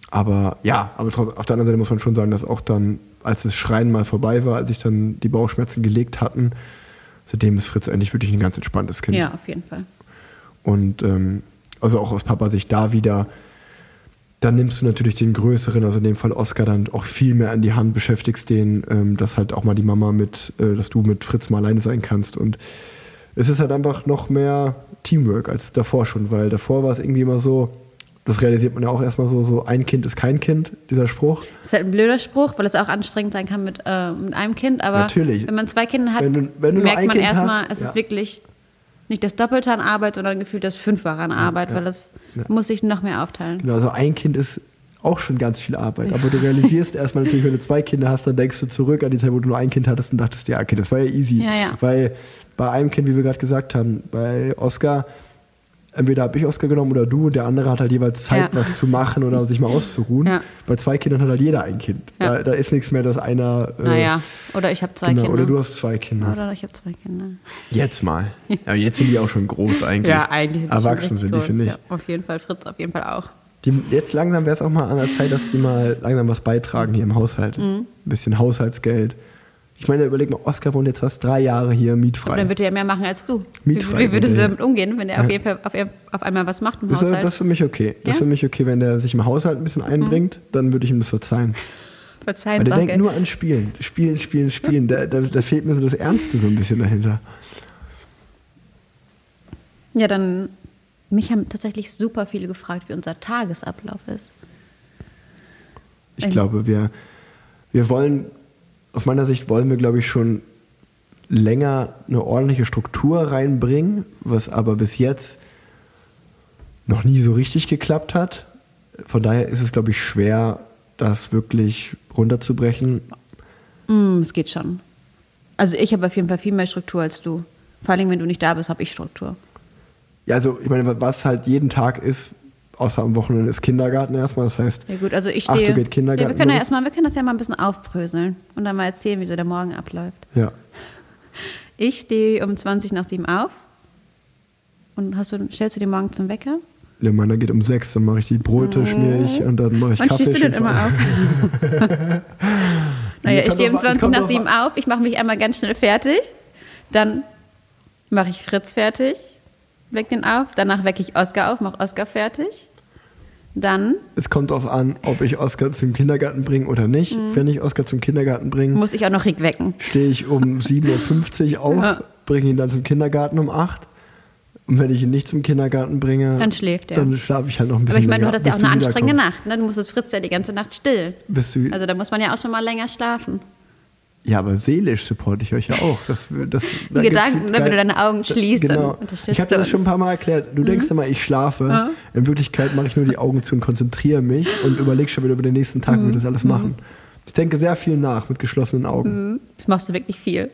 Aber ja, aber auf der anderen Seite muss man schon sagen, dass auch dann, als das Schreien mal vorbei war, als sich dann die Bauchschmerzen gelegt hatten, seitdem ist Fritz eigentlich wirklich ein ganz entspanntes Kind. Ja, auf jeden Fall. Und ähm, also auch aus Papa-Sicht da wieder, dann nimmst du natürlich den Größeren, also in dem Fall Oscar, dann auch viel mehr an die Hand, beschäftigst den, ähm, dass halt auch mal die Mama mit, äh, dass du mit Fritz mal alleine sein kannst. Und es ist halt einfach noch mehr Teamwork als davor schon, weil davor war es irgendwie immer so, das realisiert man ja auch erstmal so, so ein Kind ist kein Kind, dieser Spruch. Das ist halt ein blöder Spruch, weil es auch anstrengend sein kann mit, äh, mit einem Kind. Aber Natürlich. wenn man zwei Kinder hat, Wenn du- wenn du merkt man erstmal, es ja. ist wirklich nicht das Doppelte an Arbeit, sondern gefühlt das Fünffache an Arbeit, ja. weil das Ja. muss sich noch mehr aufteilen. Genau, also ein Kind ist auch schon ganz viel Arbeit. Aber du realisierst erstmal natürlich, wenn du zwei Kinder hast, dann denkst du zurück an die Zeit, wo du nur ein Kind hattest und dachtest, ja, okay, das war ja easy. Ja, ja. Weil bei einem Kind, wie wir gerade gesagt haben, bei Oscar, entweder habe ich Oscar genommen oder du, und der andere hat halt jeweils Zeit, Ja. was zu machen oder sich mal auszuruhen. Ja. Bei zwei Kindern hat halt jeder ein Kind. Ja. Da, da ist nichts mehr, dass einer. äh, Naja, oder ich habe zwei genau, Kinder. Oder du hast zwei Kinder. Oder ich habe zwei Kinder. Jetzt mal. Aber jetzt sind die auch schon groß eigentlich. Ja, eigentlich sind die schon Erwachsen sind die, groß. finde ich. Auf jeden Fall, Fritz auf jeden Fall auch. Die, jetzt langsam wäre es auch mal an der Zeit, dass die mal langsam was beitragen hier im Haushalt. Mhm. Ein bisschen Haushaltsgeld. Ich meine, überleg mal, Oskar wohnt jetzt fast drei Jahre hier Aber mietfrei. dann wird er ja mehr machen als du. Mietfrei Wie, wie würdest du damit umgehen, wenn er auf jeden Fall auf, auf einmal was macht im das, ist, Haushalt? das ist für mich okay. Das ist für mich okay, wenn der sich im Haushalt ein bisschen einbringt, dann würde ich ihm das verzeihen. Weil Verzeihen, der denkt nur an Spielen. Spielen, Spielen, Spielen. Da, da, da fehlt mir so das Ernste so ein bisschen dahinter. Ja, dann, mich haben tatsächlich super viele gefragt, wie unser Tagesablauf ist. Ich glaube, wir, wir wollen, aus meiner Sicht wollen wir, glaube ich, schon länger eine ordentliche Struktur reinbringen, was aber bis jetzt noch nie so richtig geklappt hat. Von daher ist es, glaube ich, schwer, das wirklich runterzubrechen. Mm, es geht schon. Also ich habe auf jeden Fall viel mehr Struktur als du. Vor allem, wenn du nicht da bist, habe ich Struktur. Ja, also ich meine, was halt jeden Tag ist, außer am Wochenende ist Kindergarten erstmal. Das heißt, Ja gut, also ich stehe. geht Kindergarten ja, wir können ja erstmal, wir können das ja mal ein bisschen aufbröseln und dann mal erzählen, wie so der Morgen abläuft. ja, Ich stehe um 20 nach 7 auf. Und hast du, stellst du den morgen zum Wecker? ja meiner geht um sechs, dann mache ich die Brote, schmiere ich und dann mache ich Wann Kaffee. stehst du denn immer auf? naja, ich stehe um drauf an, 20 kommt nach drauf 7 auf, ich mache mich einmal ganz schnell fertig. Dann mache ich Fritz fertig, weck den auf. Danach wecke ich Oskar auf, mache Oskar fertig. Dann Es kommt darauf an, ob ich Oskar zum Kindergarten bringe oder nicht. Mhm. Wenn ich Oskar zum Kindergarten bringe, muss ich auch noch Rick wecken. stehe ich um 7.50 Uhr auf, Ja. bringe ihn dann zum Kindergarten um 8 Und wenn ich ihn nicht zum Kindergarten bringe, Dann schläft er. Dann schlafe ich halt noch ein bisschen Aber ich meine, du hattest ja auch eine anstrengende. Nacht. Ne? Du musstest Fritz ja die ganze Nacht still. Bist du, Also da muss man ja auch schon mal länger schlafen. Ja, aber seelisch supporte ich euch ja auch. Das, das, da Gedanken, ne, wenn du deine Augen schließt, dann genau. Ich habe dir das schon ein. Mhm. paar Mal erklärt. Du denkst immer, ich schlafe. In Wirklichkeit mache ich nur die Augen zu und konzentriere mich und überlege schon wieder über den nächsten Tag, wie Mhm. wir das alles machen. Ich denke sehr viel nach mit geschlossenen Augen. Das machst du wirklich viel.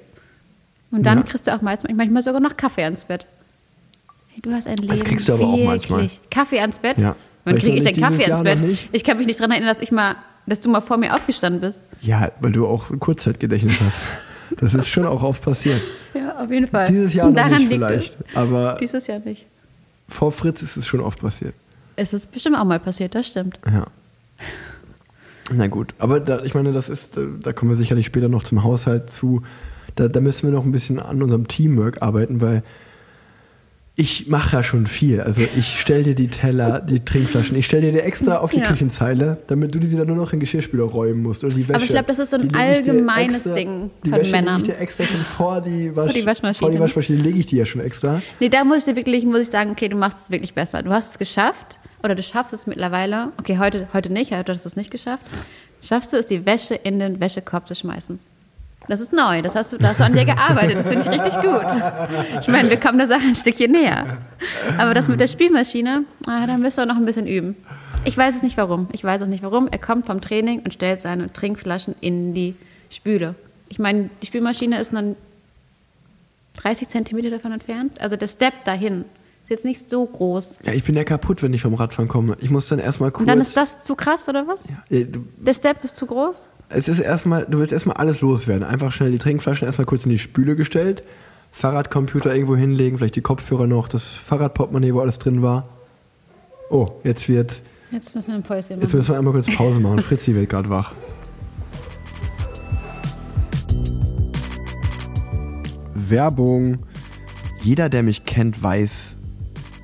Und dann Ja. kriegst du auch manchmal sogar noch Kaffee ans Bett. Hey, du hast ein Leben. kriegst du aber auch wirklich. manchmal. Kaffee ans Bett? Ja. Wann kriege ich denn Kaffee ans Bett? Ich kann mich nicht daran erinnern, dass ich mal, dass du mal vor mir aufgestanden bist. Ja, weil du auch Kurzzeitgedächtnis hast. Das ist schon auch oft passiert. Ja, auf jeden Fall. Dieses Jahr noch Daran nicht liegt vielleicht, aber Es. Dieses Jahr nicht. vor Fritz ist es schon oft passiert. Es ist bestimmt auch mal passiert, das stimmt. Ja. Na gut, aber da, ich meine, das ist, äh, da kommen wir sicherlich später noch zum Haushalt zu. Da, da müssen wir noch ein bisschen an unserem Teamwork arbeiten, weil ich mache ja schon viel. Also ich stelle dir die Teller, die Trinkflaschen, ich stelle dir die extra auf die Ja. Küchenzeile, damit du diese dann nur noch in Geschirrspüler räumen musst. Oder die Wäsche. Aber ich glaube, das ist so ein Die allgemeines extra, Ding die von Wäsche Männern. lege ich dir extra schon vor die, Wasch, die Waschmaschine. Vor die Waschmaschine lege ich die ja schon extra. Nee, da muss ich dir wirklich, muss ich sagen, okay, du machst es wirklich besser. Du hast es geschafft oder du schaffst es mittlerweile. Okay, heute, heute nicht, heute hast du es nicht geschafft. Schaffst du es, die Wäsche in den Wäschekorb zu schmeißen? Das ist neu, das hast du, da hast du an dir gearbeitet, das finde ich richtig gut. Ich meine, wir kommen der Sache ein Stückchen näher. Aber das mit der Spielmaschine, ah, da müsst ihr noch ein bisschen üben. Ich weiß es nicht warum. Ich weiß es nicht warum. Er kommt vom Training und stellt seine Trinkflaschen in die Spüle. Ich meine, die Spülmaschine ist dann 30 Zentimeter davon entfernt. Also der Step dahin ist jetzt nicht so groß. Ja, ich bin ja kaputt, wenn ich vom Radfahren komme. Ich muss dann erstmal kurz. Und dann ist das zu krass, oder was? Ja, du, Der Step ist zu groß? Es ist erstmal, du willst erstmal alles loswerden. Einfach schnell die Trinkflaschen erstmal kurz in die Spüle gestellt, Fahrradcomputer irgendwo hinlegen, vielleicht die Kopfhörer noch, das Fahrradportemonnaie, wo alles drin war. Oh, jetzt wird, Jetzt müssen wir ein Päuschen jetzt machen. müssen wir einmal kurz Pause machen. Fritzi wird gerade wach. Werbung. Jeder, der mich kennt, weiß,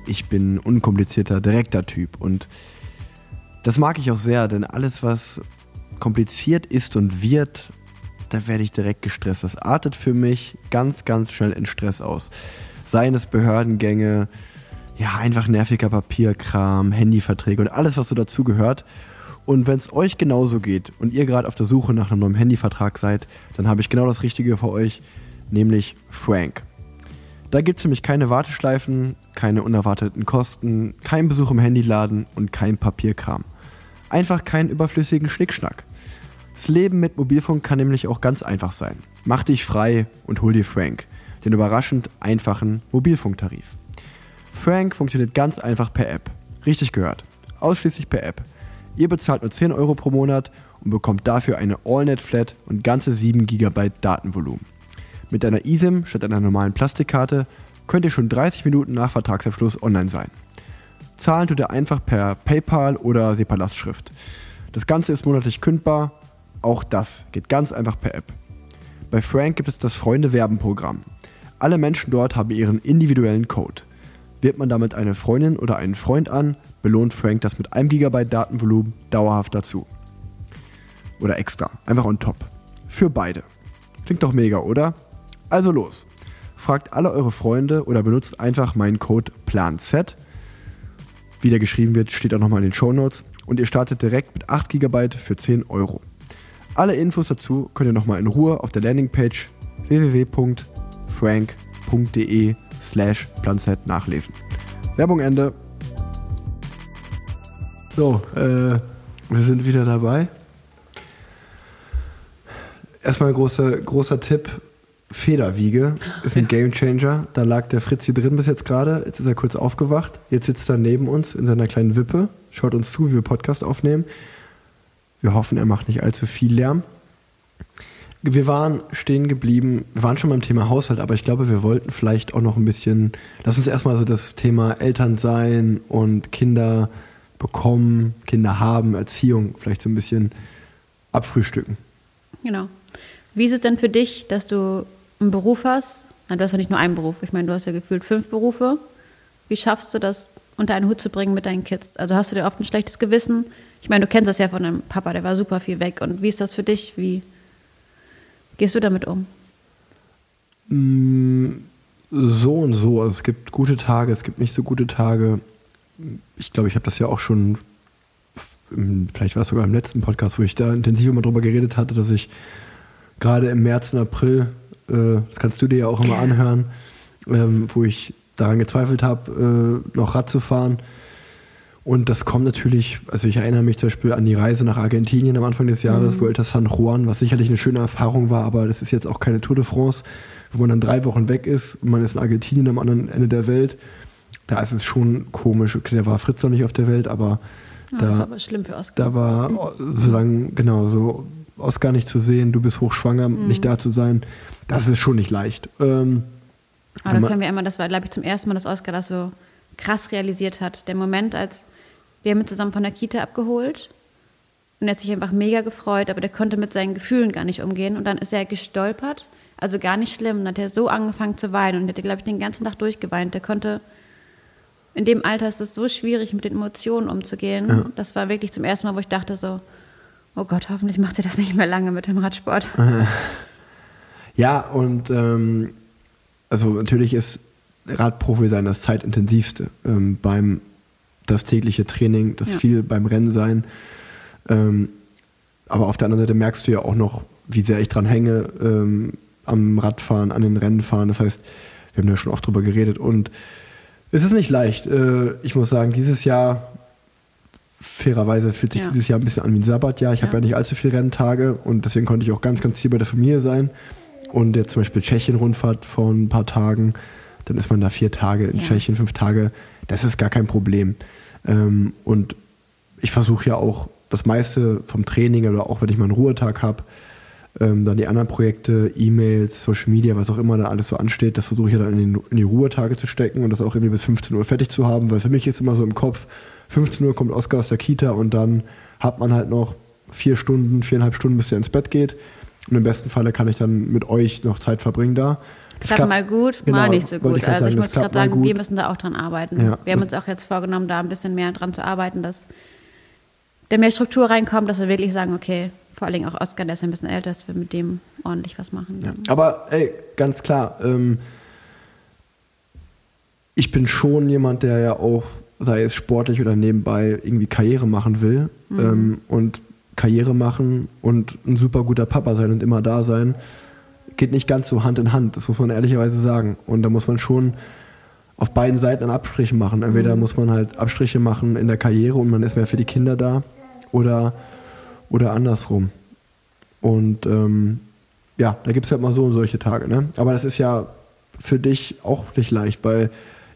ich bin ein unkomplizierter, direkter Typ. Und das mag ich auch sehr, denn alles, was kompliziert ist und wird, da werde ich direkt gestresst. Das artet für mich ganz, ganz schnell in Stress aus. Seien es Behördengänge, ja, einfach nerviger Papierkram, Handyverträge und alles, was so dazugehört. Und wenn es euch genauso geht und ihr gerade auf der Suche nach einem neuen Handyvertrag seid, dann habe ich genau das Richtige für euch, nämlich Frank. Da gibt es nämlich keine Warteschleifen, keine unerwarteten Kosten, kein Besuch im Handyladen und kein Papierkram. Einfach keinen überflüssigen Schnickschnack. Das Leben mit Mobilfunk kann nämlich auch ganz einfach sein. Mach dich frei und hol dir Frank, den überraschend einfachen Mobilfunktarif. Frank funktioniert ganz einfach per App. Richtig gehört. Ausschließlich per App. Ihr bezahlt nur 10 Euro pro Monat und bekommt dafür eine AllNet-Flat und ganze 7 GB Datenvolumen. Mit einer eSIM statt einer normalen Plastikkarte könnt ihr schon 30 Minuten nach Vertragsabschluss online sein. Zahlen tut ihr einfach per PayPal oder SEPA-Lastschrift. Das Ganze ist monatlich kündbar. Auch das geht ganz einfach per App. Bei Frank gibt es das Freunde-Werben-Programm. Alle Menschen dort haben ihren individuellen Code. Wird man damit eine Freundin oder einen Freund an, belohnt Frank das mit einem Gigabyte Datenvolumen dauerhaft dazu. Oder extra, einfach on top. Für beide. Klingt doch mega, oder? Also los. Fragt alle eure Freunde oder benutzt einfach meinen Code PLANZ. Wie der geschrieben wird, steht auch nochmal in den Show Notes. Und ihr startet direkt mit 8 GB für 10 Euro. Alle Infos dazu könnt ihr nochmal in Ruhe auf der Landingpage www.frank.de slash planz nachlesen. Werbung Ende. So, äh, wir sind wieder dabei. Erstmal großer, großer Tipp. Federwiege ist ein Gamechanger. Da lag der Fritzi drin bis jetzt gerade. Jetzt ist er kurz aufgewacht. Jetzt sitzt er neben uns in seiner kleinen Wippe, schaut uns zu, wie wir Podcast aufnehmen. Wir hoffen, er macht nicht allzu viel Lärm. Wir waren stehen geblieben, wir waren schon beim Thema Haushalt, aber ich glaube, wir wollten vielleicht auch noch ein bisschen, lass uns erstmal so das Thema Elternsein und Kinder bekommen, Kinder haben, Erziehung vielleicht so ein bisschen abfrühstücken. Genau. Wie ist es denn für dich, dass du einen Beruf hast? Na, du hast ja nicht nur einen Beruf. Ich meine, du hast ja gefühlt fünf Berufe. Wie schaffst du das unter einen Hut zu bringen mit deinen Kids? Also hast du dir oft ein schlechtes Gewissen? Ich meine, du kennst das ja von deinem Papa, der war super viel weg. Und wie ist das für dich? Wie gehst du damit um? So und so. Also es gibt gute Tage, es gibt nicht so gute Tage. Ich glaube, ich habe das ja auch schon, vielleicht war es sogar im letzten Podcast, wo ich da intensiver mal drüber geredet hatte, dass ich gerade im März und April, äh, das kannst du dir ja auch immer anhören, ähm, wo ich daran gezweifelt habe, äh, noch Rad zu fahren. Und das kommt natürlich, also ich erinnere mich zum Beispiel an die Reise nach Argentinien am Anfang des Jahres, Vuelta San Juan, was sicherlich eine schöne Erfahrung war, aber das ist jetzt auch keine Tour de France, wo man dann drei Wochen weg ist und man ist in Argentinien am anderen Ende der Welt. Da ist es schon komisch. Okay, da war Fritz noch nicht auf der Welt, aber Ja, das ist da, aber schlimm für Oskar. da war, solange, genau, so Oscar nicht zu sehen, du bist hochschwanger, nicht da zu sein, das ist schon nicht leicht. Ähm, Aber da man- können wir immer, das war, glaube ich, zum ersten Mal, dass Oskar das so krass realisiert hat. Der Moment, als wir haben ihn zusammen von der Kita abgeholt und er hat sich einfach mega gefreut, aber der konnte mit seinen Gefühlen gar nicht umgehen und dann ist er gestolpert, also gar nicht schlimm, dann hat er so angefangen zu weinen und er hat, glaube ich, den ganzen Tag durchgeweint. Der konnte, in dem Alter ist es so schwierig, mit den Emotionen umzugehen. Ja. Das war wirklich zum ersten Mal, wo ich dachte so, oh Gott, hoffentlich macht sie das nicht mehr lange mit dem Radsport. Ja, und ähm, also natürlich ist Radprofi sein das zeitintensivste. Ähm, beim das tägliche Training, das Ja. viel beim Rennen sein. Ähm, aber auf der anderen Seite merkst du ja auch noch, wie sehr ich dran hänge ähm, am Radfahren, an den Rennenfahren. Das heißt, wir haben da schon oft drüber geredet und es ist nicht leicht. Äh, ich muss sagen, dieses Jahr fairerweise fühlt sich Ja. dieses Jahr ein bisschen an wie ein Sabbatjahr. Ich habe Ja. ja nicht allzu viele Renntage und deswegen konnte ich auch ganz, ganz viel bei der Familie sein. Und jetzt zum Beispiel Tschechien-Rundfahrt vor ein paar Tagen, dann ist man da vier Tage in Ja. Tschechien, fünf Tage. Das ist gar kein Problem. Ähm, und ich versuche ja auch das meiste vom Training oder auch wenn ich mal einen Ruhetag habe, ähm, dann die anderen Projekte, E-Mails, Social Media, was auch immer da alles so ansteht, das versuche ich ja dann in, den, in die Ruhetage zu stecken und das auch irgendwie bis 15 Uhr fertig zu haben, weil für mich ist immer so im Kopf, 15 Uhr kommt Oskar aus der Kita und dann hat man halt noch vier Stunden, viereinhalb Stunden, bis er ins Bett geht. Und im besten Falle kann ich dann mit euch noch Zeit verbringen da. Das klappt mal gut, Genau, mal nicht so gut. ich grad also ich sagen, muss gerade sagen, gut. wir müssen da auch dran arbeiten. Ja, wir haben uns auch jetzt vorgenommen, da ein bisschen mehr dran zu arbeiten, dass da mehr Struktur reinkommt, dass wir wirklich sagen, okay, vor allen Dingen auch Oskar, der ist ein bisschen älter, dass wir mit dem ordentlich was machen. Ja. Aber ey, ganz klar, ähm, ich bin schon jemand, der ja auch, sei es sportlich oder nebenbei, irgendwie Karriere machen will. Ähm, und Karriere machen und ein super guter Papa sein und immer da sein, geht nicht ganz so Hand in Hand. Das muss man ehrlicherweise sagen. Und da muss man schon auf beiden Seiten Abstriche machen. Entweder muss man halt Abstriche machen in der Karriere und man ist mehr für die Kinder da oder, oder andersrum. Und ähm, ja, da gibt es halt mal so und solche Tage. Ne? Aber das ist ja für dich auch nicht leicht, weil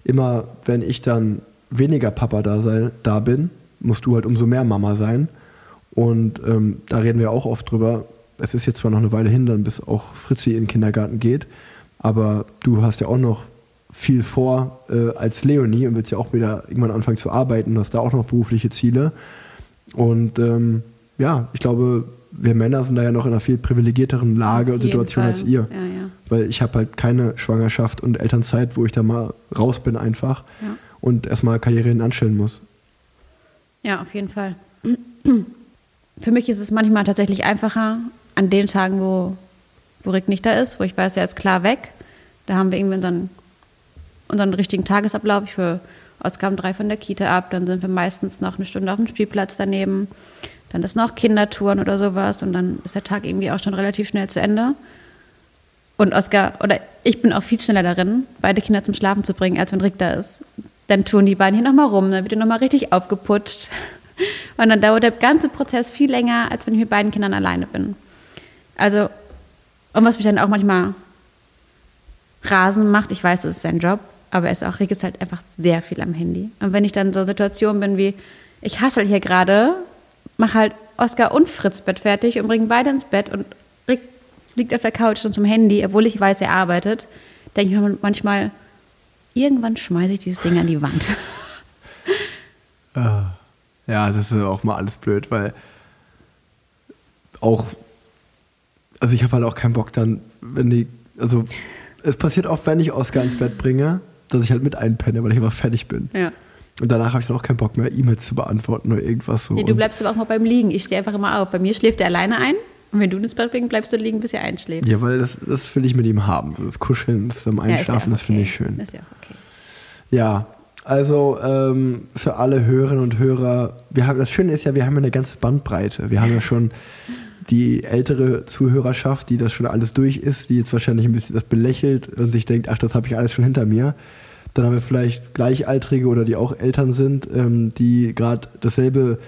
immer, wenn ich dann weniger Papa da, sei, da bin, musst du halt umso mehr Mama sein. Und ähm, da reden wir auch oft drüber. Es ist jetzt zwar noch eine Weile hin, dann bis auch Fritzi in den Kindergarten geht, aber du hast ja auch noch viel vor äh, als Leonie und willst ja auch wieder irgendwann anfangen zu arbeiten, du hast da auch noch berufliche Ziele. Und ähm, ja, ich glaube, wir Männer sind da ja noch in einer viel privilegierteren Lage und Situation Fall. als ihr. Ja, ja. Weil ich habe halt keine Schwangerschaft und Elternzeit, wo ich da mal raus bin einfach Ja. und erstmal Karriere hin anstellen muss. Ja, auf jeden Fall. Für mich ist es manchmal tatsächlich einfacher an den Tagen, wo, wo Rick nicht da ist, wo ich weiß, er ist klar weg. Da haben wir irgendwie unseren, unseren richtigen Tagesablauf. Ich für Oskar um drei von der Kita ab, dann sind wir meistens noch eine Stunde auf dem Spielplatz daneben. Dann ist noch Kindertouren oder sowas und dann ist der Tag irgendwie auch schon relativ schnell zu Ende. Und Oskar, oder ich bin auch viel schneller darin, beide Kinder zum Schlafen zu bringen, als wenn Rick da ist. Dann tun die beiden hier nochmal rum, dann wird er nochmal richtig aufgeputscht. Und dann dauert der ganze Prozess viel länger, als wenn ich mit beiden Kindern alleine bin. Also, und was mich dann auch manchmal rasend macht, ich weiß, es ist sein Job, aber er ist auch, ist halt einfach sehr viel am Handy. Und wenn ich dann so Situationen bin wie, ich hassel hier gerade, mach halt Oskar und Fritz Bett fertig und bringe beide ins Bett und Rick liegt auf der Couch und zum Handy, obwohl ich weiß, er arbeitet, denke ich mir manchmal, irgendwann schmeiße ich dieses Ding an die Wand. Ja, das ist auch mal alles blöd, weil auch, also ich habe halt auch keinen Bock dann, wenn die, also es passiert oft, wenn ich Oscar ins Bett bringe, dass ich halt mit einpenne, weil ich einfach fertig bin. Ja. Und danach habe ich dann auch keinen Bock mehr, E-Mails zu beantworten oder irgendwas so. Nee, du bleibst aber auch mal beim Liegen. Ich stehe einfach immer auf. Bei mir schläft er alleine ein. Und wenn du ins Bett bringst, bleibst du liegen, bis er einschläft. Ja, weil das, das will ich mit ihm haben. So das Kuscheln, das am Ja, ist ja Einschlafen, auch das finde okay. ich schön. Ist ja auch okay. Ja, also ähm, für alle Hörerinnen und Hörer, wir haben, das Schöne ist ja, wir haben ja eine ganze Bandbreite. Wir haben ja schon die ältere Zuhörerschaft, die das schon alles durch ist, die jetzt wahrscheinlich ein bisschen das belächelt und sich denkt, ach, das habe ich alles schon hinter mir. Dann haben wir vielleicht Gleichaltrige oder die auch Eltern sind, ähm, die gerade dasselbe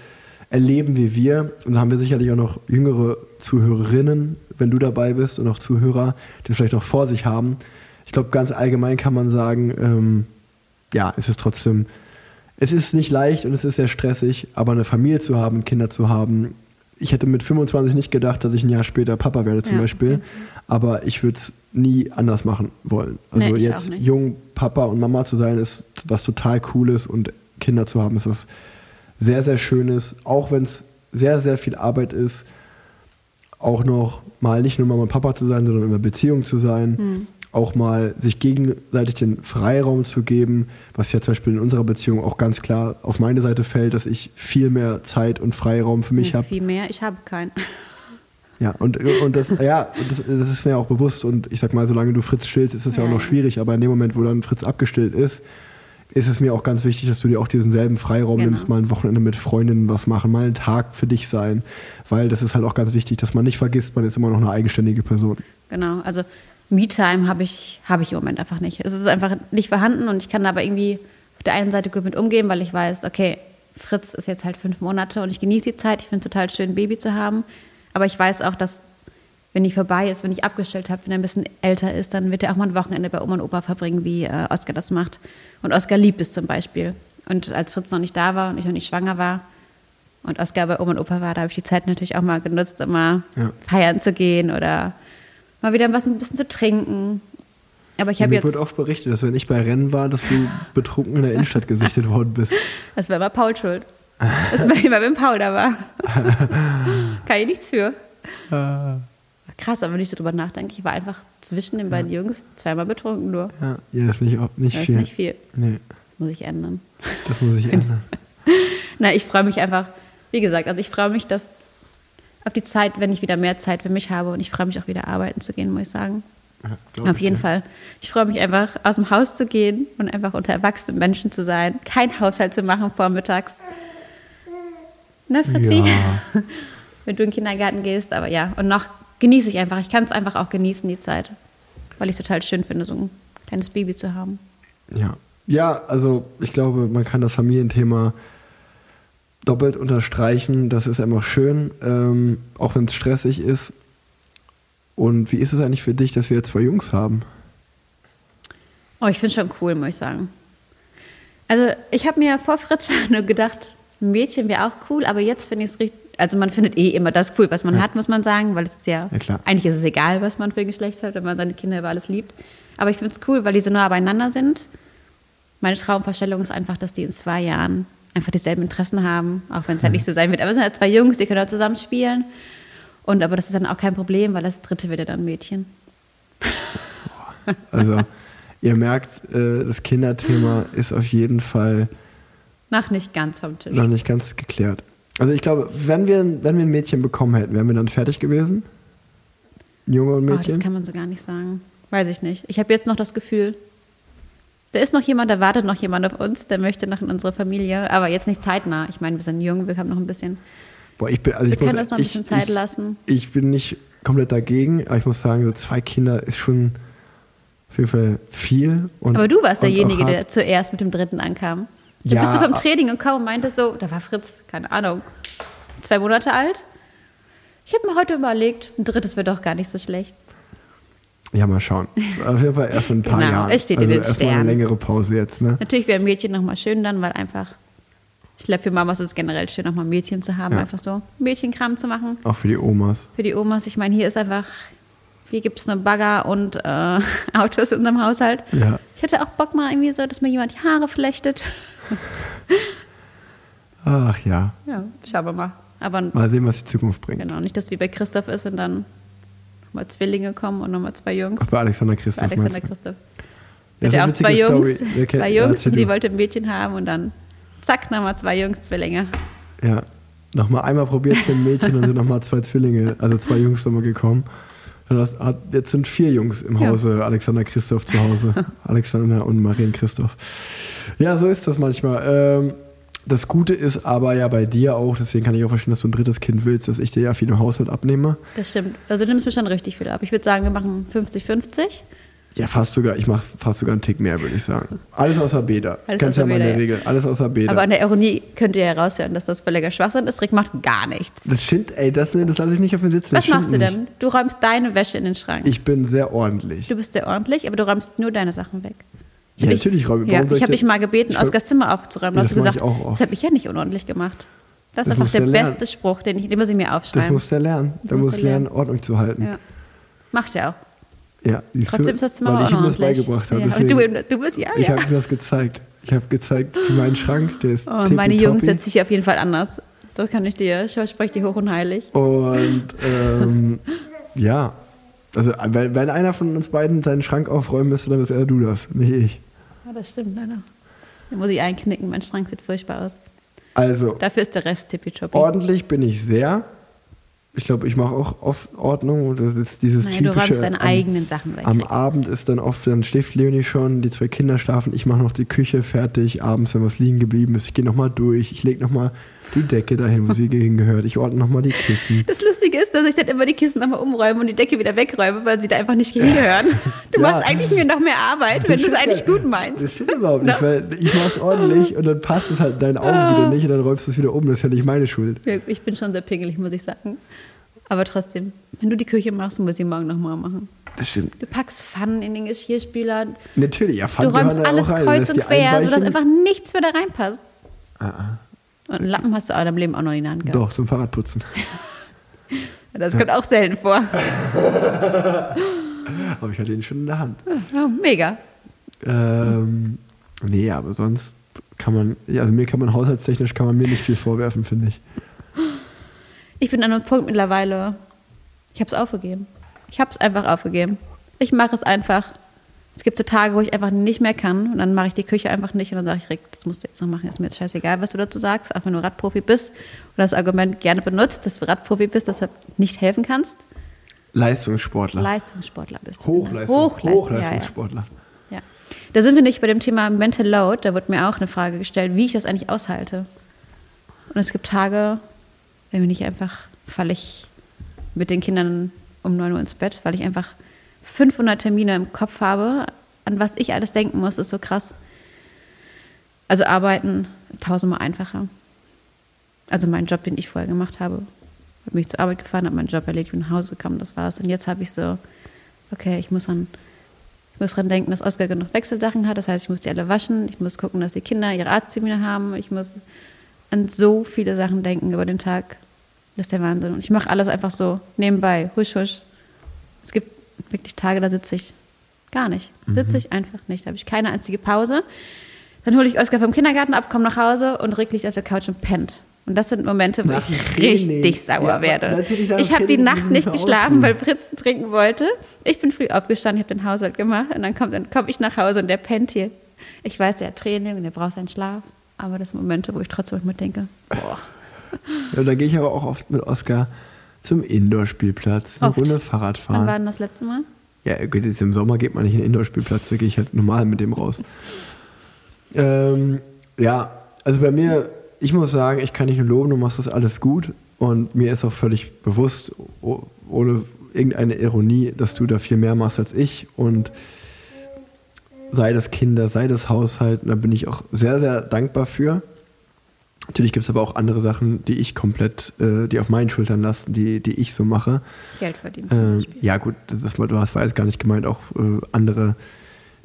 erleben wie wir. Und dann haben wir sicherlich auch noch jüngere Zuhörerinnen, wenn du dabei bist und auch Zuhörer, die es vielleicht noch vor sich haben. Ich glaube, ganz allgemein kann man sagen, ähm, ja, es ist trotzdem, es ist nicht leicht und es ist sehr stressig, aber eine Familie zu haben, Kinder zu haben. Ich hätte mit 25 nicht gedacht, dass ich ein Jahr später Papa werde zum Ja. Beispiel, aber ich würde es nie anders machen wollen. Also Nee, jetzt jung Papa und Mama zu sein, ist was total Cooles und Kinder zu haben, ist was sehr, sehr Schönes, auch wenn es sehr, sehr viel Arbeit ist, auch noch mal nicht nur Mama und Papa zu sein, sondern in einer Beziehung zu sein, Hm. Auch mal sich gegenseitig den Freiraum zu geben, was ja zum Beispiel in unserer Beziehung auch ganz klar auf meine Seite fällt, dass ich viel mehr Zeit und Freiraum für mich habe. Viel mehr, ich habe keinen. Ja, und, und das, ja, das, das ist mir auch bewusst. Und ich sag mal, solange du Fritz stillst, ist das ja, Ja, auch noch schwierig. Aber in dem Moment, wo dann Fritz abgestillt ist, ist es mir auch ganz wichtig, dass du dir auch diesen selben Freiraum Genau. nimmst, mal ein Wochenende mit Freundinnen was machen, mal einen Tag für dich sein. Weil das ist halt auch ganz wichtig, dass man nicht vergisst, man ist immer noch eine eigenständige Person. Genau, also Me-Time habe ich, habe ich im Moment einfach nicht. Es ist einfach nicht vorhanden und ich kann aber irgendwie auf der einen Seite gut mit umgehen, weil ich weiß, okay, Fritz ist jetzt halt fünf Monate und ich genieße die Zeit. Ich finde es total schön, ein Baby zu haben. Aber ich weiß auch, dass wenn die vorbei ist, wenn ich abgestellt habe, wenn er ein bisschen älter ist, dann wird er auch mal ein Wochenende bei Oma und Opa verbringen, wie äh, Oskar das macht. Und Oskar liebt es zum Beispiel. Und als Fritz noch nicht da war und ich noch nicht schwanger war und Oskar bei Oma und Opa war, da habe ich die Zeit natürlich auch mal genutzt, mal Ja. feiern zu gehen oder mal wieder was ein bisschen zu trinken. Aber ich habe jetzt, wird oft berichtet, dass wenn ich bei Rennen war, dass du betrunken in der Innenstadt gesichtet worden bist. das war immer Paul schuld. Das war immer, wenn Paul da war. Kann ich nichts für. Krass, aber wenn ich so drüber nachdenke, ich war einfach zwischen den beiden Jungs zweimal betrunken nur. Ja, ja das ist nicht, nicht Das ist viel. nicht viel. Nee, Muss ich ändern. das muss ich ändern. Na, ich freue mich einfach, wie gesagt, also ich freue mich, dass auf die Zeit, wenn ich wieder mehr Zeit für mich habe und ich freue mich auch wieder arbeiten zu gehen, muss ich sagen. Ja, Auf jeden ja. Fall. Ich freue mich einfach, aus dem Haus zu gehen und einfach unter erwachsenen Menschen zu sein, kein Haushalt zu machen vormittags. Ne, Fritzi? Ja. Wenn du in den Kindergarten gehst, aber ja, und noch genieße ich einfach. Ich kann es einfach auch genießen, die Zeit, weil ich es total schön finde, so ein kleines Baby zu haben. Ja. ja, also ich glaube, man kann das Familienthema doppelt unterstreichen. Das ist einfach schön, ähm, auch wenn es stressig ist. Und wie ist es eigentlich für dich, dass wir jetzt zwei Jungs haben? Oh, ich finde es schon cool, muss ich sagen. Also, ich habe mir vor Fritz nur gedacht, ein Mädchen wäre auch cool, aber jetzt finde ich es richtig. Also, man findet eh immer das cool, was man Ja. hat, muss man sagen, weil es ist ja, Ja, klar. eigentlich ist es egal, was man für ein Geschlecht hat, wenn man seine Kinder über alles liebt. Aber ich finde es cool, weil die so nah beieinander sind. Meine Traumvorstellung ist einfach, dass die in zwei Jahren einfach dieselben Interessen haben, auch wenn es halt nicht so sein wird. Aber es sind halt zwei Jungs, die können auch zusammen spielen. Und aber das ist dann auch kein Problem, weil das dritte wird ja dann Mädchen. Also, ihr merkt, äh, das Kinderthema ist auf jeden Fall Noch nicht ganz vom Tisch. noch nicht ganz geklärt. Also ich glaube, wenn wir, wenn wir ein Mädchen bekommen hätten, wären wir dann fertig gewesen? Ein Junge und Oh, Mädchen? das kann man so gar nicht sagen. Weiß ich nicht. Ich habe jetzt noch das Gefühl, da ist noch jemand, da wartet noch jemand auf uns, der möchte noch in unsere Familie, aber jetzt nicht zeitnah. Ich meine, wir sind jung, wir haben noch ein bisschen. Boah, ich bin, also Wir ich muss, können uns noch ein ich, bisschen Zeit ich, lassen. Ich bin nicht komplett dagegen, aber ich muss sagen, so zwei Kinder ist schon auf jeden Fall viel. Und, Aber du warst derjenige, der zuerst mit dem dritten ankam. Da Ja, bist du vom Training gekommen und meintest so, da war Fritz, keine Ahnung, zwei Monate alt. Ich habe mir heute überlegt, ein drittes wäre doch gar nicht so schlecht. Ja, mal schauen. Auf jeden Fall erst in ein paar Genau, Jahren. es steht in also den erstmal eine längere Pause jetzt, ne? Natürlich wäre ein Mädchen nochmal schön dann, weil einfach, ich glaube, für Mamas ist es generell schön, nochmal ein Mädchen zu haben, Ja. einfach so Mädchenkram zu machen. Auch für die Omas. für die Omas. Ich meine, hier ist einfach, hier gibt es nur Bagger und äh, Autos in unserem Haushalt. Ja. Ich hätte auch Bock mal irgendwie so, dass mir jemand die Haare flechtet. Ach ja. Ja, schauen wir mal. Aber Mal sehen, was die Zukunft bringt. genau, nicht, dass wie bei Christoph ist und dann nochmal Zwillinge kommen und nochmal zwei Jungs. Bei Alexander Bei Christoph Alexander meinst du? Christoph. Ja, er eine auch zwei Jungs, kennt- zwei ja, Jungs erzähl und sie wollte ein Mädchen haben und dann zack, nochmal zwei Jungs, Zwillinge. Ja. Nochmal einmal probiert für ein Mädchen und sind nochmal zwei Zwillinge, also zwei Jungs nochmal gekommen. Hat, jetzt sind vier Jungs im Ja. Hause Alexander Christoph zu Hause. Alexander und Marien Christoph. Ja, so ist das manchmal. Ähm, das Gute ist aber ja bei dir auch, deswegen kann ich auch verstehen, dass du ein drittes Kind willst, dass ich dir ja viel im Haushalt abnehme. Das stimmt. Also du nimmst mir schon richtig viel ab. Ich würde sagen, wir machen 50-50. Ja, fast sogar, ich mache fast sogar einen Tick mehr, würde ich sagen. Alles außer Beda. Alles Kennst ja außer meine Beda, ja. Regel. Alles außer Beda. Aber an der Ironie könnt ihr heraushören, dass das völliger Schwachsinn ist. Rick macht gar nichts. das stimmt, ey, das, das lasse ich nicht auf mir sitzen. Was machst du stimmt denn? Du räumst deine Wäsche in den Schrank. Nicht. Ich bin sehr ordentlich. du bist sehr ordentlich, aber du räumst nur deine Sachen weg. Ja, Ich- natürlich räume Ja, ich habe dich mal gebeten, Oskars Zimmer aufzuräumen. Ja, hast du das gesagt, das habe ich ja nicht unordentlich gemacht. Das ist Das einfach musst der beste Spruch, den, ich, den muss ich mir Das aufschreiben. muss der lernen. Das Der muss muss lernen. Ordnung zu halten. ja. Macht er auch. Ja, Trotzdem du, ist das Zimmer weil auch ich ihm das beigebracht habe. Ja, Deswegen, du, du bist, ja, ich habe ihm das gezeigt. Ich habe gezeigt, meinen Schrank, der ist Oh, meine. Jungs setzt sich auf jeden Fall anders. Das kann ich dir, ich verspreche dir hoch und heilig. Und ähm, ja, also wenn, wenn einer von uns beiden seinen Schrank aufräumen müsste, dann bist eher du das, nicht ich. Ja, das stimmt leider. Da muss ich einknicken, mein Schrank sieht furchtbar aus. Also, Dafür ist der Rest tippitoppi. ordentlich bin ich sehr. Ich glaube, ich mache auch oft Ordnung. Und das ist dieses Naja, du typische. räumst deine am- eigenen Sachen weg. Am Abend ist dann oft, dann schläft Leonie schon, die zwei Kinder schlafen, ich mache noch die Küche fertig, abends, wenn was liegen geblieben ist, ich gehe nochmal durch, ich lege nochmal die Decke dahin, wo sie hingehört. Ich ordne nochmal die Kissen. Das Lustige ist, dass ich dann immer die Kissen nochmal umräume und die Decke wieder wegräume, weil sie da einfach nicht hingehören. Du Ja. machst eigentlich mir noch mehr Arbeit, wenn du es eigentlich gut meinst. Das stimmt überhaupt nicht, Na? weil ich mach's ordentlich und dann passt es halt in deinen Augen Ah. wieder nicht und dann räumst du es wieder um. Das ist ja nicht meine Schuld. Ich bin schon sehr pingelig, muss ich sagen. Aber trotzdem, wenn du die Küche machst, muss ich morgen nochmal machen. Das stimmt. Du packst Pfannen in den Geschirrspüler, Natürlich, ja, du Pfannen räumst gehören da alles rein. kreuz und quer, sodass einfach nichts mehr da reinpasst. Ah, Und einen Lappen hast du auch in deinem Leben auch noch in der Hand gehabt. Doch, zum Fahrradputzen. Das kommt auch selten vor. Aber ich hatte ihn schon in der Hand. Ja, mega. Ähm, nee, aber sonst kann man, ja, also mir kann man haushaltstechnisch kann man mir nicht viel vorwerfen, finde ich. Ich bin an einem Punkt mittlerweile, ich habe es aufgegeben. Ich habe es einfach aufgegeben. Ich mache es einfach. Es gibt so Tage, wo ich einfach nicht mehr kann und dann mache ich die Küche einfach nicht und dann sage ich, Rick, das musst du jetzt noch machen, ist mir jetzt scheißegal, was du dazu sagst, auch wenn du Radprofi bist oder das Argument gerne benutzt, dass du Radprofi bist, deshalb nicht helfen kannst. Leistungssportler. Leistungssportler bist du. Hochleistung, Hochleistung, Hochleistungssportler. Ja, ja. Da sind wir nicht bei dem Thema Mental Load, da wurde mir auch eine Frage gestellt, wie ich das eigentlich aushalte. Und es gibt Tage, wenn bin ich einfach, falle ich mit den Kindern um 9 Uhr ins Bett, weil ich einfach 500 Termine im Kopf habe, an was ich alles denken muss, ist so krass. Also arbeiten ist tausendmal einfacher. Also mein Job, den ich vorher gemacht habe, habe mich zur Arbeit gefahren, habe meinen Job erledigt, bin nach Hause gekommen, das war's. Und jetzt habe ich so, okay, ich muss an ich muss dran denken, dass Oskar genug Wechselsachen hat. Das heißt, ich muss die alle waschen. Ich muss gucken, dass die Kinder ihre Arzttermine haben. Ich muss an so viele Sachen denken über den Tag. Das ist der Wahnsinn. Und ich mache alles einfach so nebenbei, husch, husch. Es gibt wirklich Tage, da sitze ich gar nicht. Sitze ich einfach nicht. Da habe ich keine einzige Pause. Dann hole ich Oskar vom Kindergarten ab, komme nach Hause und Rick liegt auf der Couch und pennt. Und das sind Momente, wo Nach ich richtig sauer Ja, werde. Ich habe die Nacht nicht geschlafen, weil Fritzen trinken wollte. Ich bin früh aufgestanden, ich habe den Haushalt gemacht und dann komme dann komm ich nach Hause und der pennt hier. Ich weiß, der hat Training und der braucht seinen Schlaf. Aber das sind Momente, wo ich trotzdem manchmal denke, boah, Ja, da gehe ich aber auch oft mit Oskar zum Indoor-Spielplatz, eine Oft. Runde Fahrrad wann war fahren. denn das letzte Mal? Ja, jetzt im Sommer geht man nicht in den Indoor-Spielplatz, da gehe ich halt normal mit dem raus. Ähm, ja, also bei mir, ich muss sagen, ich kann dich nur loben, du machst das alles gut und mir ist auch völlig bewusst, oh- ohne irgendeine Ironie, dass du da viel mehr machst als ich und sei das Kinder, sei das Haushalt, da bin ich auch sehr, sehr dankbar für. Natürlich gibt es aber auch andere Sachen, die ich komplett, äh, die auf meinen Schultern lasten, die, die ich so mache. Geld verdienen zum Ähm, Beispiel. ja, gut, das ist mal, du hast war jetzt gar nicht gemeint, auch äh, andere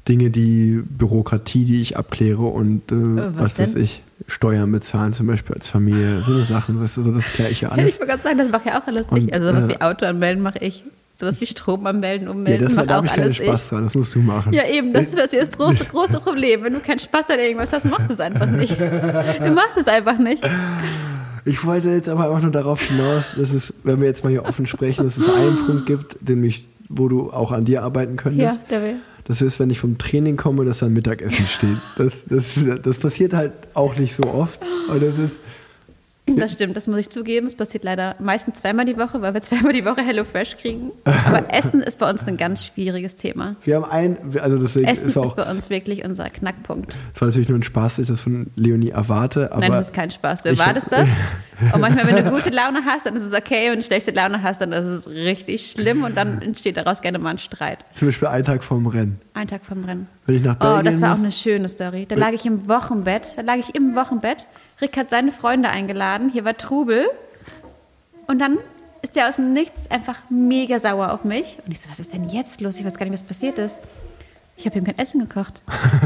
Dinge, die Bürokratie, die ich abkläre und äh, was was, weiß ich, Steuern bezahlen zum Beispiel als Familie, so eine Sachen, weißt du, so das kläre ich ja Ja, alles. ich wollte gerade sagen, das mache ja auch alles Und, ich. Also sowas äh, wie Auto anmelden mache ich. Sowas wie Strom anmelden, Ja, ummelden, das mache da auch ich keinen alles Spaß ich. dran, das musst du machen. Ja, eben, das ist das große, große Problem. Wenn du keinen Spaß an irgendwas hast, machst du es einfach nicht. Du machst es einfach nicht. Ich wollte jetzt aber einfach nur darauf hinaus, dass es, wenn wir jetzt mal hier offen sprechen, dass es einen Punkt gibt, den mich, wo du auch an dir arbeiten Ja, könntest. der will. Das ist, wenn ich vom Training komme, dass dann Mittagessen steht. Das, das, das passiert halt auch nicht so oft. Und das ist, Das stimmt, das muss ich zugeben. Es passiert leider meistens zweimal die Woche, weil wir zweimal die Woche HelloFresh kriegen. Aber Essen ist bei uns ein ganz schwieriges Thema. wir haben ein, also deswegen Essen ist auch, ist bei uns wirklich unser Knackpunkt. das war natürlich nur ein Spaß, dass ich das von Leonie erwarte. Nein, das ist kein Spaß. Du erwartest hab- das. Und manchmal, wenn du gute Laune hast, dann ist es okay. Wenn du schlechte Laune hast, dann ist es richtig schlimm und dann entsteht daraus gerne mal ein Streit. Zum Beispiel einen Tag vorm Rennen. Ein Tag vom Rennen. Wenn ich nach Oh, Belgien das war auch eine schöne Story. Da lag ich im Wochenbett. Da lag ich im Wochenbett. Rick hat seine Freunde eingeladen. Hier war Trubel. Und dann ist er aus dem Nichts einfach mega sauer auf mich. Und ich so, was ist denn jetzt los? Ich weiß gar nicht, was passiert ist. Ich habe ihm kein Essen gekocht.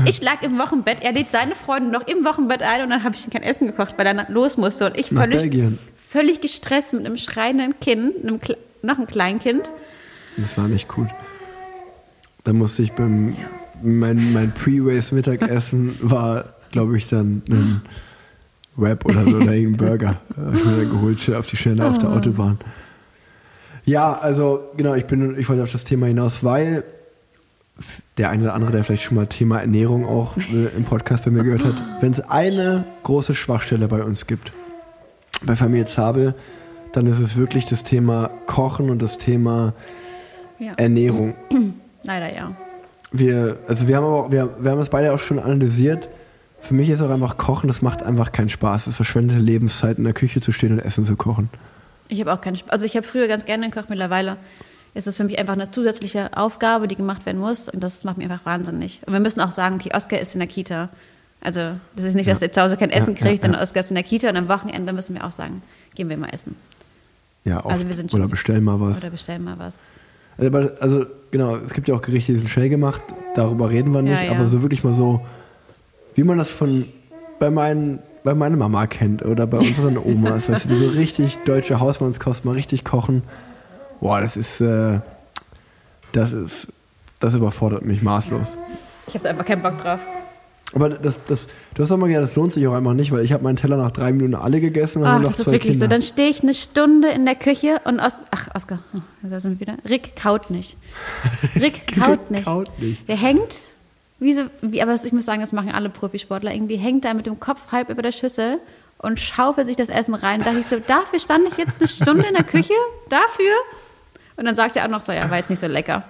Ich lag im Wochenbett. Er lädt seine Freunde noch im Wochenbett ein und dann habe ich ihm kein Essen gekocht, weil er los musste. Und ich Nach völlig, Belgien. völlig gestresst mit einem schreienden Kind, einem, noch einem Kleinkind. Das war nicht gut. Da musste ich beim, mein, mein Pre-Race-Mittagessen war, glaube ich, dann ein Wrap oder so oder irgendein Burger. Hab ich mir dann geholt, auf die Schnelle auf der Autobahn. Ja, also genau, ich bin, ich wollte auf das Thema hinaus, weil der eine oder andere, der vielleicht schon mal Thema Ernährung auch äh, im Podcast bei mir gehört hat, wenn es eine große Schwachstelle bei uns gibt, bei Familie Zabel, dann ist es wirklich das Thema Kochen und das Thema Ja. Ernährung. Leider ja. Wir, also wir haben aber wir, wir haben das beide auch schon analysiert. Für mich ist auch einfach Kochen, das macht einfach keinen Spaß. Es verschwendete Lebenszeit, in der Küche zu stehen und Essen zu kochen. Ich habe auch keine Sp Also ich habe früher ganz gerne gekocht, mittlerweile ist es für mich einfach eine zusätzliche Aufgabe, die gemacht werden muss und das macht mich einfach wahnsinnig. Und wir müssen auch sagen, okay, Oskar ist in der Kita. Also das ist nicht, dass er zu Hause kein Essen Ja, ja, kriegt, sondern ja. Oskar ist in der Kita und am Wochenende müssen wir auch sagen, gehen wir mal essen. Ja, oft. Also wir sind Oder schon- bestell mal was. Oder bestellen mal was. Aber, also genau, es gibt ja auch Gerichte, die sind schnell gemacht, darüber reden wir nicht, Ja, ja. aber so wirklich mal so, wie man das von bei, meinen, bei meiner Mama kennt oder bei unseren Omas, weißt du, die so richtig deutsche Hausmannskost mal richtig kochen. Boah, das ist, äh, das ist, das überfordert mich maßlos. Ich habe einfach keinen Bock drauf. Aber das, das, du hast doch mal gesagt, das lohnt sich auch einfach nicht, weil ich habe meinen Teller nach drei Minuten alle gegessen und Ach, das ist wirklich Kinder. so. Dann stehe ich eine Stunde in der Küche und Os Ach, Oskar, oh, da sind wir wieder. Rick kaut nicht. Rick kaut nicht. kaut nicht. Der hängt, wie so, wie, aber ich muss sagen, das machen alle Profisportler irgendwie, hängt da mit dem Kopf halb über der Schüssel und schaufelt sich das Essen rein. Da dachte ich so, dafür stand ich jetzt eine Stunde in der Küche? Dafür? Und dann sagt er auch noch so, ja, war jetzt nicht so lecker.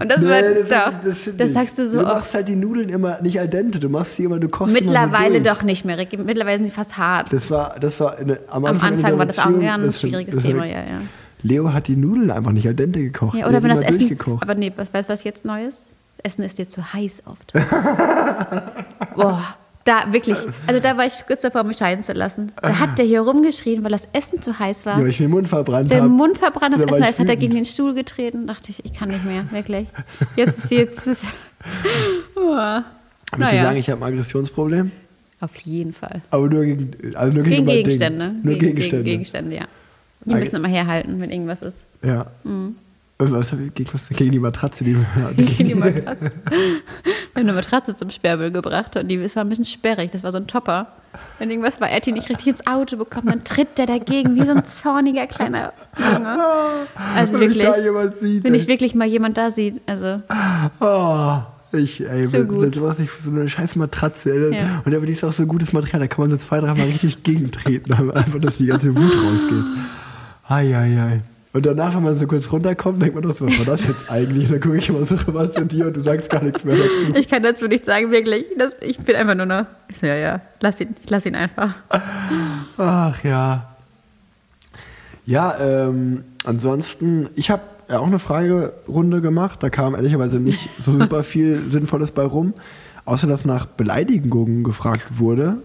Und das war, Nee, doch, das, das, sagst du so Du machst halt die Nudeln immer nicht al dente, du machst sie immer, du kochst Mittlerweile so doch nicht mehr, Rick. Mittlerweile sind sie fast hart. Das war, das war eine, am Am Anfang, Anfang unserer war das auch ein ganz schwieriges das Thema, ja, ja. Leo hat die Nudeln einfach nicht al dente gekocht. Ja, Er oder wenn das Essen. Aber nee, was, weißt du, was jetzt neu ist? Das Essen ist dir zu heiß oft. Boah, da wirklich. Also da war ich kurz davor, mich scheiden zu lassen. Da hat der hier rumgeschrien, weil das Essen zu heiß war. Ja, weil ich mir den Mund verbrannt der habe. Mund verbrannt, das Da Essen, als hätte er gegen den Stuhl getreten. Dachte ich, ich kann nicht mehr, wirklich. Jetzt, jetzt ist. Boah. Würdest du Naja. sagen, ich habe ein Aggressionsproblem? Auf jeden Fall. Aber nur gegen, also nur Gegen gegen, mein Ding. Gegenstände. Nur gegen, Gegenstände. Gegen Gegenstände, ja. Die müssen immer herhalten, wenn irgendwas ist. Ja. Mhm. Und Was hab ich gegen, die Matratze, die Gegen die Matratze. Wir haben eine Matratze zum Sperrmüll gebracht und die das war ein bisschen sperrig. Das war so ein Topper. Wenn irgendwas war, er hat die nicht richtig ins Auto bekommen, dann tritt der dagegen wie so ein zorniger kleiner Junge. Also Wenn wirklich, da jemand sieht, wenn ich wirklich mal jemand da sieht, also Oh, ich, ey, So gut. nicht so eine scheiß Matratze. Ja. Und aber die ist auch so gutes Material, da kann man so zwei, dreimal richtig gegentreten, einfach, dass die ganze Wut rausgeht. Ei, ei, ei. Und danach, wenn man so kurz runterkommt, denkt man doch so, was war das jetzt eigentlich? Und dann gucke ich immer so rüber zu dir und du sagst gar nichts mehr dazu. ich kann dazu nicht sagen, wirklich. Das, ich bin einfach nur noch, ich so, ja, ja, lass ihn, ich lass ihn einfach. Ach ja. Ja, ähm, ansonsten, ich habe ja auch eine Fragerunde gemacht. Da kam ehrlicherweise nicht so super viel Sinnvolles bei rum. Außer dass nach Beleidigungen gefragt wurde.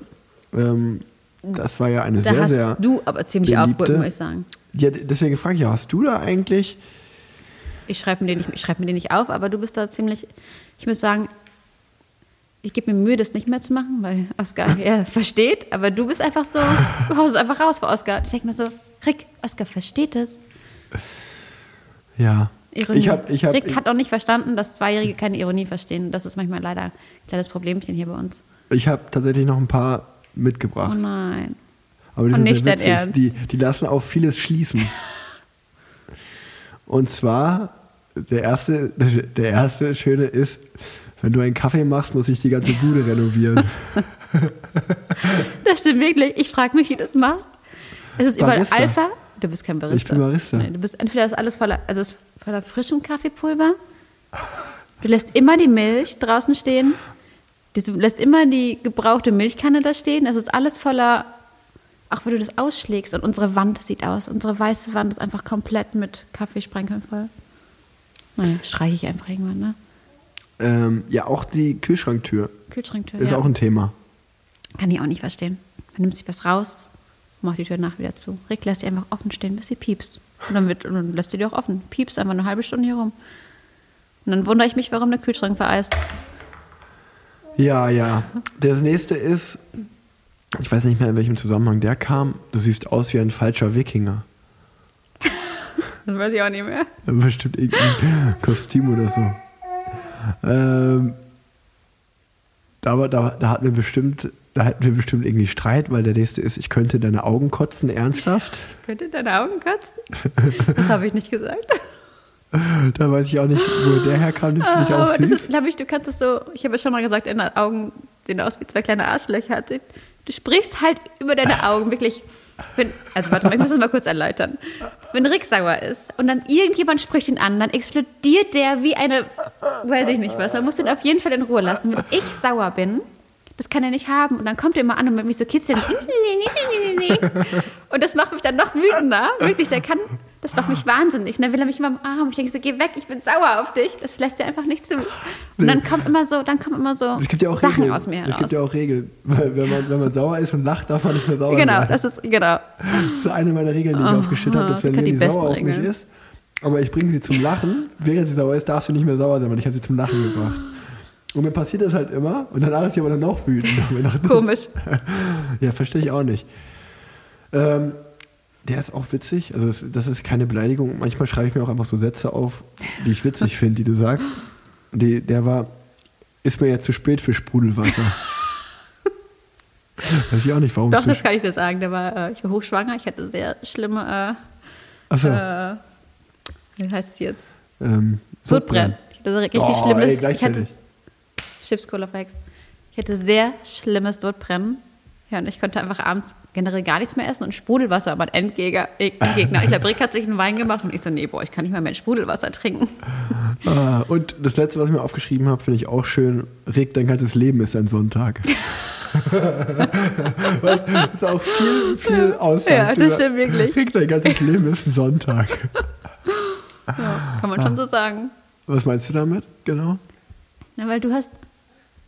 Ähm, das war ja eine Da sehr, hast sehr. du aber ziemlich beliebte. aufgeholt, muss ich sagen. Ja, deswegen frage ich ja, hast du da eigentlich. Ich schreibe mir, den nicht- ich schreib mir den nicht auf, aber du bist da ziemlich, ich muss sagen, ich gebe mir Mühe, das nicht mehr zu machen, weil Oskar ja, versteht, aber du bist einfach so, du haust es einfach raus vor Oskar. Ich denke mir so, Rick, Oskar versteht es. Ja. Ironie. Ich hab, ich hab, Rick hat auch nicht verstanden, dass Zweijährige keine Ironie verstehen. Das ist manchmal leider ein kleines Problemchen hier bei uns. ich hab tatsächlich noch ein paar Oh mitgebracht. nein. Aber die Und nicht witzig. Ernst. Die, die lassen auf vieles schließen. Und zwar, der erste, der erste schöne ist, wenn du einen Kaffee machst, muss ich die ganze Bude renovieren. Das stimmt wirklich. Ich frage mich, wie du das machst. Es ist überall Barista. Alpha. Du bist kein Barista. Ich bin Barista. Nee, du bist entweder ist alles voller, also ist voller frischem Kaffeepulver. Du lässt immer die Milch draußen stehen. Du lässt immer die gebrauchte Milchkanne da stehen. Es ist alles voller, auch wenn du das ausschlägst. Und unsere Wand sieht aus. Unsere weiße Wand ist einfach komplett mit Kaffeesprenkeln voll. Naja, streiche ich einfach irgendwann, ne? ähm, ja, auch die Kühlschranktür Kühlschranktür. ist ja. auch ein Thema. Kann ich auch nicht verstehen. Man nimmt sich was raus, macht die Tür nach wieder zu. Rick lässt sie einfach offen stehen, bis sie piepst. Und dann, wird, und dann lässt sie die auch offen. Piepst einfach eine halbe Stunde hier rum. Und dann wundere ich mich, warum der Kühlschrank vereist. Ja, ja. Das nächste ist, ich weiß nicht mehr, in welchem Zusammenhang der kam. Du siehst aus wie ein falscher Wikinger. Das weiß ich auch nicht mehr. Bestimmt irgendein Kostüm oder so. Ähm, da, da, da hatten wir bestimmt, da hatten wir bestimmt irgendwie Streit, weil der nächste ist, ich könnte deine Augen kotzen, ernsthaft. Könnte deine Augen kotzen? Das habe ich nicht gesagt. Da weiß ich auch nicht, wo der herkam, den finde ich auch Aber das süß. ist, glaube ich, du kannst es so, ich habe ja schon mal gesagt, in den Augen sehen aus wie zwei kleine Arschlöcher. Du, sprichst halt über deine Augen, wirklich. Wenn, also warte mal, ich muss das mal kurz erläutern. Wenn Rick sauer ist und dann irgendjemand spricht ihn an, dann explodiert der wie eine, weiß ich nicht was. Man muss den auf jeden Fall in Ruhe lassen. Wenn ich sauer bin, das kann er nicht haben. Und dann kommt er immer an und mit mich so kitzeln. und das macht mich dann noch wütender. Wirklich, der kann, das macht mich wahnsinnig. Und dann will er mich immer am Arm. Ich denke so, geh weg, ich bin sauer auf dich. Das lässt er einfach nicht zu. Und dann kommt immer so, dann kommen immer so Es gibt ja auch Sachen Regeln. aus mir Es heraus. gibt ja auch Regeln. Weil wenn man, wenn man sauer ist und lacht, darf man nicht mehr sauer genau, sein. das ist, genau. Das ist so eine meiner Regeln, die ich Oh, aufgestellt habe, dass wenn besten sauer auf mich Regeln. ist, aber ich bringe sie zum Lachen, während sie sauer ist, darf sie nicht mehr sauer sein, weil ich habe sie zum Lachen gebracht. Und mir passiert das halt immer und danach ist sie aber dann noch wütend. Komisch. ja, verstehe ich auch nicht. Ähm, der ist auch witzig, also das, das ist keine Beleidigung. Manchmal schreibe ich mir auch einfach so Sätze auf, die ich witzig finde, die du sagst. Die, der war, ist mir jetzt zu spät für Sprudelwasser. Weiß ich auch nicht, warum Doch, das kann ich dir sagen. Der war, äh, ich war hochschwanger, ich hatte sehr schlimme, äh, äh, wie heißt es jetzt? ähm, Sodbrennen. Ich hatte richtig Oh, schlimmes. ey, ich hatte gleichzeitig. Chips Cola verhext. Ich hatte sehr schlimmes Sodbrennen. Ja, und ich konnte einfach abends generell gar nichts mehr essen und Sprudelwasser war mein Endgegner. Ich glaube, Rick hat sich einen Wein gemacht und ich so, nee, boah, ich kann nicht mal mehr Sprudelwasser trinken. Ah, und das letzte, was ich mir aufgeschrieben habe, finde ich auch schön. Rick, dein ganzes Leben ist ein Sonntag. was ist auch viel, viel aussagt. Ja, das stimmt wirklich. Rick, dein ganzes Leben ist ein Sonntag. Kann man schon so sagen. Was meinst du damit, genau? Na, weil du hast,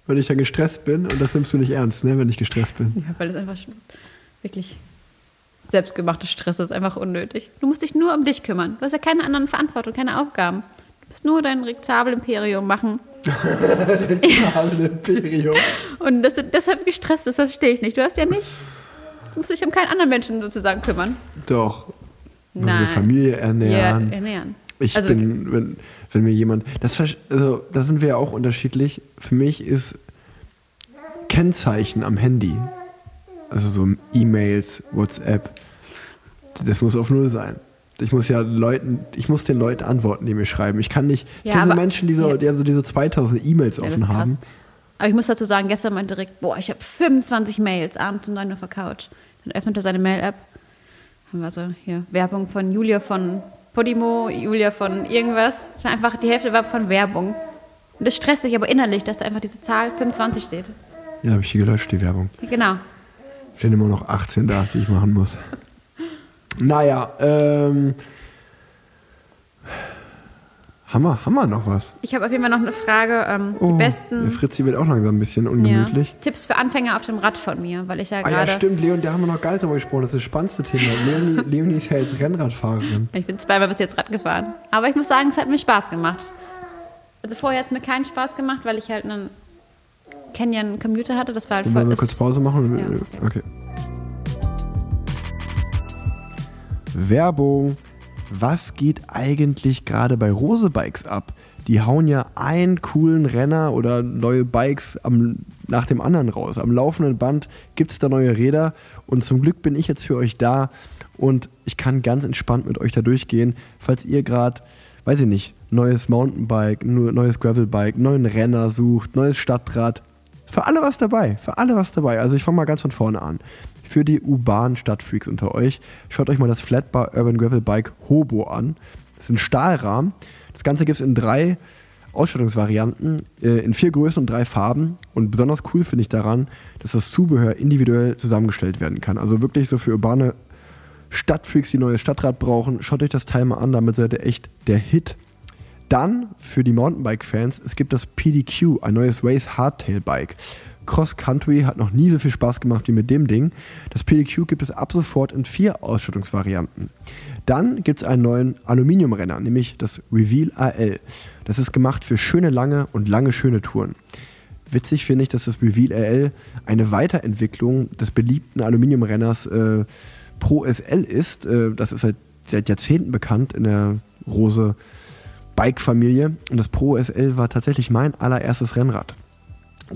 Wenn ich dann gestresst bin, und das nimmst du nicht ernst, ne, wenn ich gestresst bin. ja, weil das einfach schon wirklich selbstgemachter Stress ist, einfach unnötig. Du musst dich nur um dich kümmern. Du hast ja keine anderen Verantwortung, keine Aufgaben. Du musst nur dein Rick Zabel-Imperium machen. Abel Imperium. Und dass du deshalb gestresst bist, verstehe ich nicht. Du hast ja nicht, du musst dich um keinen anderen Menschen sozusagen kümmern. Doch. Muss Nein. eine Familie ernähren. Ja, ernähren. Ich Also- bin, wenn, wenn mir jemand, das, also, da sind wir ja auch unterschiedlich. Für mich ist Kennzeichen am Handy, also so E-Mails, WhatsApp, das muss auf Null sein. Ich muss ja Leuten, ich muss den Leuten antworten, die mir schreiben. Ich kann nicht, ich Ja, kenne so Menschen, die, so, die haben so diese 2000 E-Mails Ja, offen haben. Aber ich muss dazu sagen, gestern meinte Rick, boah, ich habe 25 Mails abends um 9 Uhr auf der Couch. Dann öffnet er seine Mail-App. Haben wir so hier Werbung von Julia von Podimo, Julia von irgendwas. Es war einfach, die Hälfte war von Werbung. Und das stresst sich aber innerlich, dass da einfach diese Zahl 25 steht. Ja, habe ich hier gelöscht, die Werbung. Genau. Stehen immer noch 18 da, die ich machen muss. Naja, ähm. Haben wir noch was? Ich habe auf jeden Fall noch eine Frage. Ähm, Oh, die Der besten Fritzi wird auch langsam ein bisschen ja, ungemütlich. Tipps für Anfänger auf dem Rad von mir, weil ich ja Ah ja, gerade. stimmt, Leon, da haben wir noch gar nicht drüber gesprochen. Das ist das spannendste Thema. Leonie, Leonie ist ja jetzt Rennradfahrerin. Ich bin zweimal bis jetzt Rad gefahren. Aber ich muss sagen, es hat mir Spaß gemacht. Also vorher hat es mir keinen Spaß gemacht, weil ich halt einen Canyon Commuter hatte. Das war halt voll. Wollen wir kurz Pause machen? Ja, okay. Werbung. Was geht eigentlich gerade bei Rose Bikes ab? Die hauen ja einen coolen Renner oder neue Bikes am, nach dem anderen raus. Am laufenden Band gibt es da neue Räder und zum Glück bin ich jetzt für euch da und ich kann ganz entspannt mit euch da durchgehen, falls ihr gerade, weiß ich nicht, neues Mountainbike, neues Gravelbike, neuen Renner sucht, neues Stadtrad. Für alle was dabei, für alle was dabei. Also ich fange mal ganz von vorne an. Für die urbanen Stadtfreaks unter euch, schaut euch mal das Flatbar Urban Gravel Bike Hobo an. Das ist ein Stahlrahmen. Das Ganze gibt es in drei Ausstattungsvarianten, äh, in vier Größen und drei Farben. Und besonders cool finde ich daran, dass das Zubehör individuell zusammengestellt werden kann. Also wirklich so für urbane Stadtfreaks, die neues Stadtrad brauchen, schaut euch das Teil mal an, damit seid ihr echt der Hit. Dann für die Mountainbike-Fans, es gibt das PDQ, ein neues Race Hardtail-Bike. Cross Country hat noch nie so viel Spaß gemacht wie mit dem Ding. Das PDQ gibt es ab sofort in vier Ausstattungsvarianten. Dann gibt es einen neuen Aluminiumrenner, nämlich das Reveal AL. Das ist gemacht für schöne lange und lange schöne Touren. Witzig finde ich, dass das Reveal AL eine Weiterentwicklung des beliebten Aluminiumrenners äh, Pro SL ist. Äh, das ist seit, seit Jahrzehnten bekannt in der Rose Bike-Familie. Und das Pro SL war tatsächlich mein allererstes Rennrad.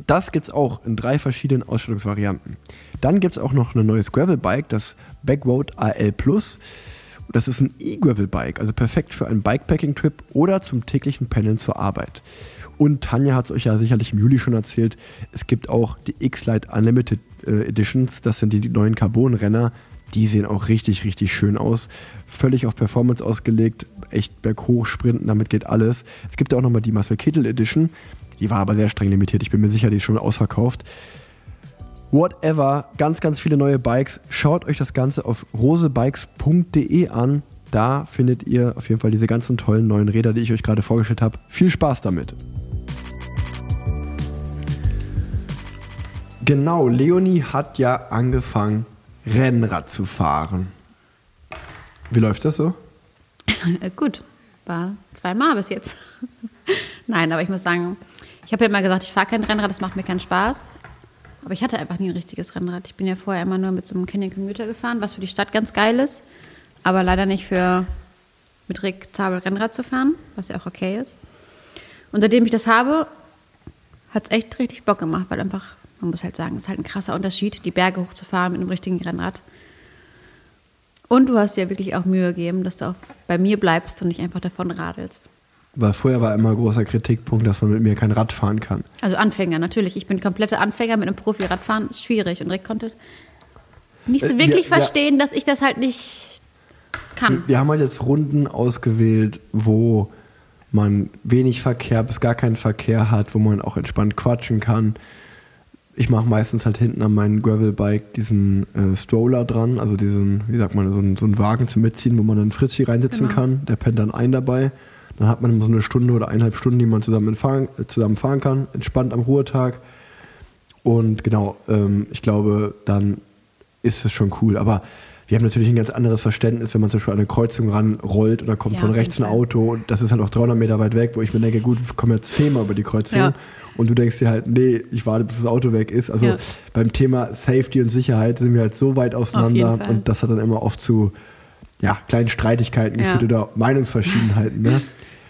Das gibt es auch in drei verschiedenen Ausstattungsvarianten. Dann gibt es auch noch ein neues Gravel-Bike, das Backroad AL Plus. Das ist ein E-Gravel-Bike, also perfekt für einen Bikepacking-Trip oder zum täglichen Pendeln zur Arbeit. Und Tanja hat es euch ja sicherlich im Juli schon erzählt, es gibt auch die X-Lite Unlimited äh, Editions, das sind die neuen Carbon-Renner. Die sehen auch richtig, richtig schön aus. Völlig auf Performance ausgelegt, echt berghoch sprinten, damit geht alles. Es gibt auch nochmal die Marcel Kittel Edition, die war aber sehr streng limitiert. Ich bin mir sicher, die ist schon ausverkauft. whatever, ganz, ganz viele neue Bikes. Schaut euch das Ganze auf rosebikes.de an. Da findet ihr auf jeden Fall diese ganzen tollen neuen Räder, die ich euch gerade vorgestellt habe. Viel Spaß damit. Genau, Leonie hat ja angefangen, Rennrad zu fahren. Wie läuft das so? Äh, gut, war zweimal bis jetzt. Nein, aber ich muss sagen, ich habe ja immer gesagt, ich fahre kein Rennrad, das macht mir keinen Spaß. Aber ich hatte einfach nie ein richtiges Rennrad. Ich bin ja vorher immer nur mit so einem Canyon Commuter gefahren, was für die Stadt ganz geil ist, aber leider nicht für mit Rick Zabel Rennrad zu fahren, was ja auch okay ist. Und seitdem ich das habe, hat es echt richtig Bock gemacht, weil einfach, man muss halt sagen, es ist halt ein krasser Unterschied, die Berge hochzufahren mit einem richtigen Rennrad. Und du hast dir wirklich auch Mühe gegeben, dass du auch bei mir bleibst und nicht einfach davon radelst. Weil vorher war immer großer Kritikpunkt, dass man mit mir kein Rad fahren kann. Also Anfänger, natürlich. Ich bin komplette Anfänger mit einem Profi-Radfahren. Ist schwierig. Und Rick konnte nicht so Äh, wirklich ja, ja. verstehen, dass ich das halt nicht kann. Wir haben halt jetzt Runden ausgewählt, wo man wenig Verkehr bis gar keinen Verkehr hat, wo man auch entspannt quatschen kann. Ich mache meistens halt hinten an meinem Gravelbike diesen äh, Stroller dran, also diesen, wie sagt man, so einen, so einen Wagen zum Mitziehen, wo man dann Fritzi reinsitzen Genau. kann. Der pennt dann ein dabei. Dann hat man immer so eine Stunde oder eineinhalb Stunden, die man zusammen fahren, äh, zusammen fahren kann, entspannt am Ruhetag. Und genau, ähm, ich glaube, dann ist es schon cool. Aber wir haben natürlich ein ganz anderes Verständnis, wenn man zum Beispiel an eine Kreuzung ranrollt und da kommt Ja, von rechts ein. Auto und das ist halt auch 300 Meter weit weg, wo ich mir denke, gut, wir kommen jetzt zehnmal über die Kreuzung. Ja. Und du denkst dir halt, nee, ich warte, bis das Auto weg ist. Also Ja. beim Thema Safety und Sicherheit sind wir halt so weit auseinander und das hat dann immer oft zu ja, kleinen Streitigkeiten geführt oder Meinungsverschiedenheiten. Ne?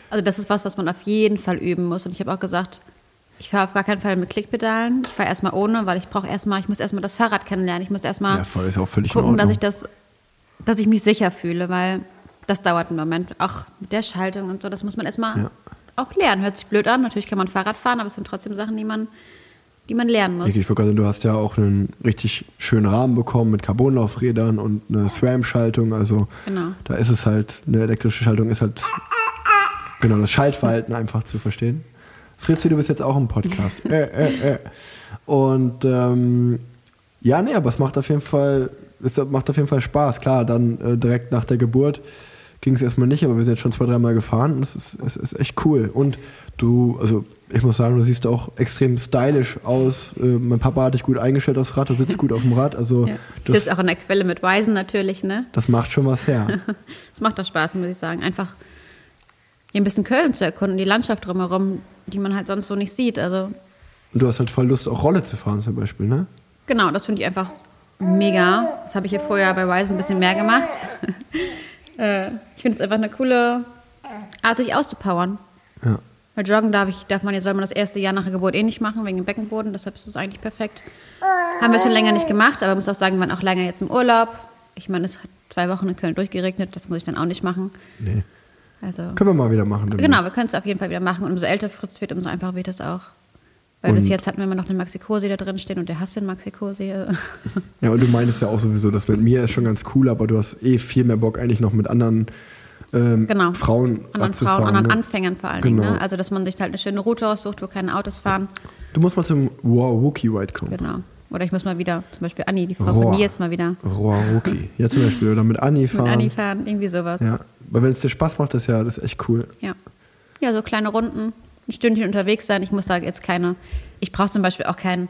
Also das ist was, was man auf jeden Fall üben muss. Und ich habe auch gesagt, ich fahre auf gar keinen Fall mit Klickpedalen. Ich fahre erstmal ohne, weil ich brauche erstmal, ich muss erstmal das Fahrrad kennenlernen. Ich muss erstmal Ja, voll gucken, dass ich das, dass ich mich sicher fühle, weil das dauert einen Moment. Auch mit der Schaltung und so, das muss man erstmal Ja. auch lernen. Hört sich blöd an. Natürlich kann man Fahrrad fahren, aber es sind trotzdem Sachen, die man, die man lernen muss. Ich sagen, du hast ja auch einen richtig schönen Rahmen bekommen mit Carbonlaufrädern und eine SRAM-Schaltung. Also Genau. da ist es halt, eine elektrische Schaltung ist halt genau das Schaltverhalten einfach zu verstehen. Fritzi, du bist jetzt auch im Podcast. äh, äh, äh. Und ähm, ja, nee, aber es macht auf jeden Fall, es macht auf jeden Fall Spaß. Klar, dann äh, direkt nach der Geburt ging es erstmal nicht, aber wir sind jetzt schon zwei, dreimal gefahren und es ist, es ist echt cool. Und du, also ich muss sagen, du siehst auch extrem stylisch aus. Äh, mein Papa hat dich gut eingestellt aufs Rad, du sitzt gut auf dem Rad. Also Ja. Das, sitze auch an der Quelle mit Weisen natürlich, ne? das macht schon was her. Es macht auch Spaß, muss ich sagen. Einfach hier ein bisschen Köln zu erkunden, die Landschaft drumherum, die man halt sonst so nicht sieht. Also Und du hast halt voll Lust, auch Rolle zu fahren zum Beispiel, ne? genau, das finde ich einfach mega. Das habe ich hier vorher bei Wise ein bisschen mehr gemacht. Äh, ich finde es einfach eine coole Art, sich auszupowern. Ja. Weil joggen darf, ich, darf man, soll man das erste Jahr nach der Geburt eh nicht machen, wegen dem Beckenboden. Deshalb ist es eigentlich perfekt. Haben wir schon länger nicht gemacht, aber muss auch sagen, wir waren auch länger jetzt im Urlaub. Ich meine, es hat zwei Wochen in Köln durchgeregnet, das muss ich dann auch nicht machen. Nee. Also Können wir mal wieder machen. demnächst. Genau, wir können es auf jeden Fall wieder machen. Und umso älter Fritz wird, umso einfacher wird es auch. Weil Und- bis jetzt hatten wir immer noch den Maxi-Cosi da drin stehen und der hasst den Maxi-Cosi. Ja, und du meintest ja auch sowieso, das mit mir ist schon ganz cool, aber du hast eh viel mehr Bock eigentlich noch mit anderen ähm, Genau. Frauen anderen Frauen, fahren, anderen ne? Anfängern vor allen Genau. Dingen. Ne? Also, dass man sich halt eine schöne Route aussucht, wo keine Autos fahren. Du musst mal zum Wow Wookie Ride kommen. Genau. Oder ich muss mal wieder, zum Beispiel Anni, die Frau Rohr. von Nils, mal wieder Rohr Wookie. Ja, zum Beispiel. Oder mit Anni fahren. mit Anni fahren, irgendwie sowas. Ja. Weil wenn es dir Spaß macht, das ist ja das ist echt cool. Ja. Ja, so kleine Runden, ein Stündchen unterwegs sein. Ich muss da jetzt keine, ich brauche zum Beispiel auch kein,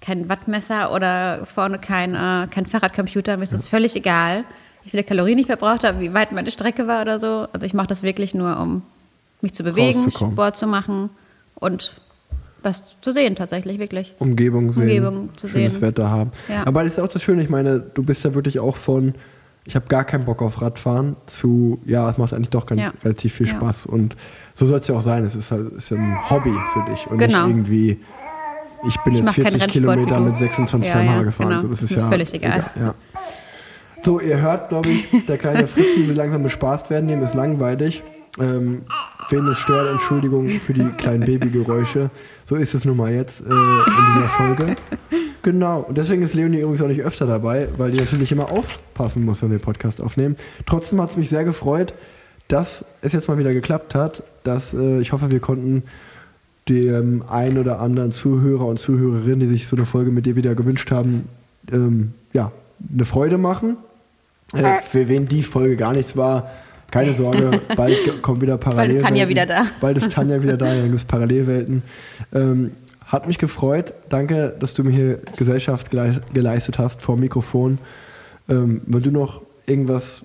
kein Wattmesser oder vorne kein, äh, kein Fahrradcomputer. Mir ist das völlig egal, wie viele Kalorien ich verbraucht habe, wie weit meine Strecke war oder so. Also ich mache das wirklich nur, um mich zu bewegen. Sport zu machen und was zu sehen tatsächlich, wirklich. Umgebung sehen, Umgebung zu schönes sehen. Wetter haben. Ja. Aber das ist auch das Schöne, ich meine, du bist ja wirklich auch von, ich habe gar keinen Bock auf Radfahren, zu, ja, es macht eigentlich doch ganz, Ja. relativ viel Ja. Spaß. Und so soll es ja auch sein. Es ist, halt, ist ja ein Hobby für dich und Genau. nicht irgendwie, ich bin Ich jetzt mach keinen 40 Rennsport Kilometer mit 26 Ja, km/h gefahren. genau. So, das Ist ist, ja völlig egal. ja. So, ihr hört, glaube ich, der kleine Fritzi will langsam bespaßt werden, dem ist langweilig. Ähm, wen es stört, Entschuldigung für die kleinen Babygeräusche. So ist es nun mal jetzt äh, in dieser Folge. Genau, und deswegen ist Leonie übrigens auch nicht öfter dabei, weil die natürlich immer aufpassen muss, wenn wir Podcast aufnehmen. Trotzdem hat es mich sehr gefreut, dass es jetzt mal wieder geklappt hat, dass äh, ich hoffe, wir konnten dem einen oder anderen Zuhörer und Zuhörerin, die sich so eine Folge mit dir wieder gewünscht haben, ähm, ja, eine Freude machen. Äh, für wen die Folge gar nichts war, keine Sorge, bald kommt wieder Parallelwelten. ist Tanja wieder da. Bald ist Tanja wieder da, dann gibt es Parallelwelten. Ähm, hat mich gefreut. Danke, dass du mir hier Gesellschaft gelei- geleistet hast vor Mikrofon. Ähm, wenn du noch irgendwas,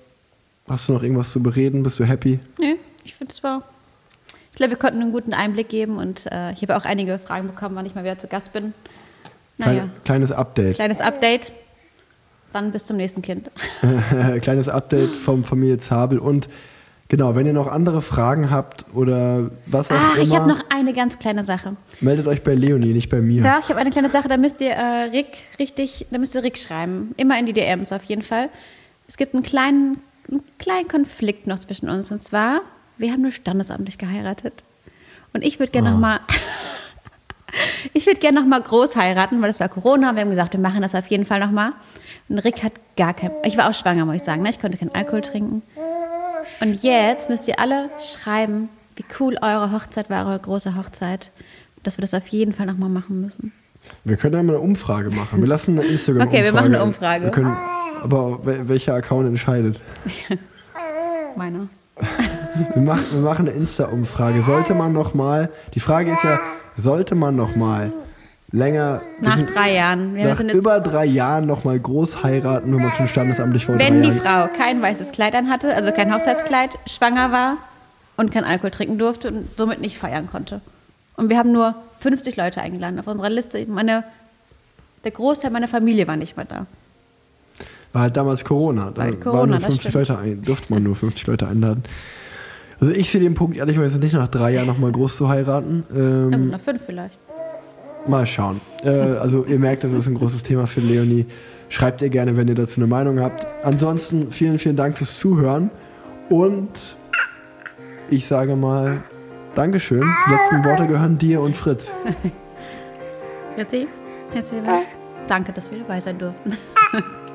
hast du noch irgendwas zu bereden? Bist du happy? Nö, ich finde es war. Ich glaube, wir konnten einen guten Einblick geben und äh, ich habe auch einige Fragen bekommen, wann ich mal wieder zu Gast bin. Naja, Kleine, kleines Update. kleines Update. Dann bis zum nächsten Kind. kleines Update vom Familie Zabel. Und genau, wenn ihr noch andere Fragen habt oder was auch Ah, immer, ich habe noch eine ganz kleine Sache. meldet euch bei Leonie, nicht bei mir. Ja, ich habe eine kleine Sache, da müsst ihr äh, Rick richtig, da müsst ihr Rick schreiben. Immer in die DMs auf jeden Fall. Es gibt einen kleinen, einen kleinen Konflikt noch zwischen uns. Und zwar, wir haben nur standesamtlich geheiratet. Und ich würde gerne Ah. noch mal, ich würde gerne noch mal groß heiraten, weil das war Corona. Wir haben gesagt, wir machen das auf jeden Fall noch mal. Und Rick hat gar kein, ich war auch schwanger, muss ich sagen. Ne? Ich konnte keinen Alkohol trinken. Und jetzt müsst ihr alle schreiben, wie cool eure Hochzeit war, eure große Hochzeit. Dass wir das auf jeden Fall noch mal machen müssen. Wir können ja mal eine Umfrage machen. Wir lassen eine Instagram-Umfrage. Okay, wir machen eine Umfrage. Wir können, aber wel- welcher Account entscheidet? Meiner. Wir machen, wir machen eine Insta-Umfrage. Sollte man noch mal, die Frage ist ja, sollte man noch mal länger, Nach drei Jahren. Wir nach über drei Jahren noch mal groß heiraten, wenn man schon standesamtlich vor wenn die. Frau kein weißes Kleid anhatte, also kein Hochzeitskleid, schwanger war und kein Alkohol trinken durfte und somit nicht feiern konnte. Und wir haben nur 50 Leute eingeladen auf unserer Liste. Meine, der Großteil meiner Familie war nicht mehr da. War halt damals Corona. Da waren Corona, nur das 50 stimmt. Leute ein, durfte man nur 50 Leute einladen. Also ich sehe den Punkt ehrlicherweise nicht nach drei Jahren noch mal groß zu heiraten. Ähm, Na gut, nach fünf vielleicht. Mal schauen. Äh, also ihr merkt, das ist ein großes Thema für Leonie. Schreibt ihr gerne, wenn ihr dazu eine Meinung habt. Ansonsten vielen, vielen Dank fürs Zuhören. Und ich sage mal Dankeschön. Die letzten Worte gehören dir und Fritz. Jetzt Danke, dass wir dabei sein durften.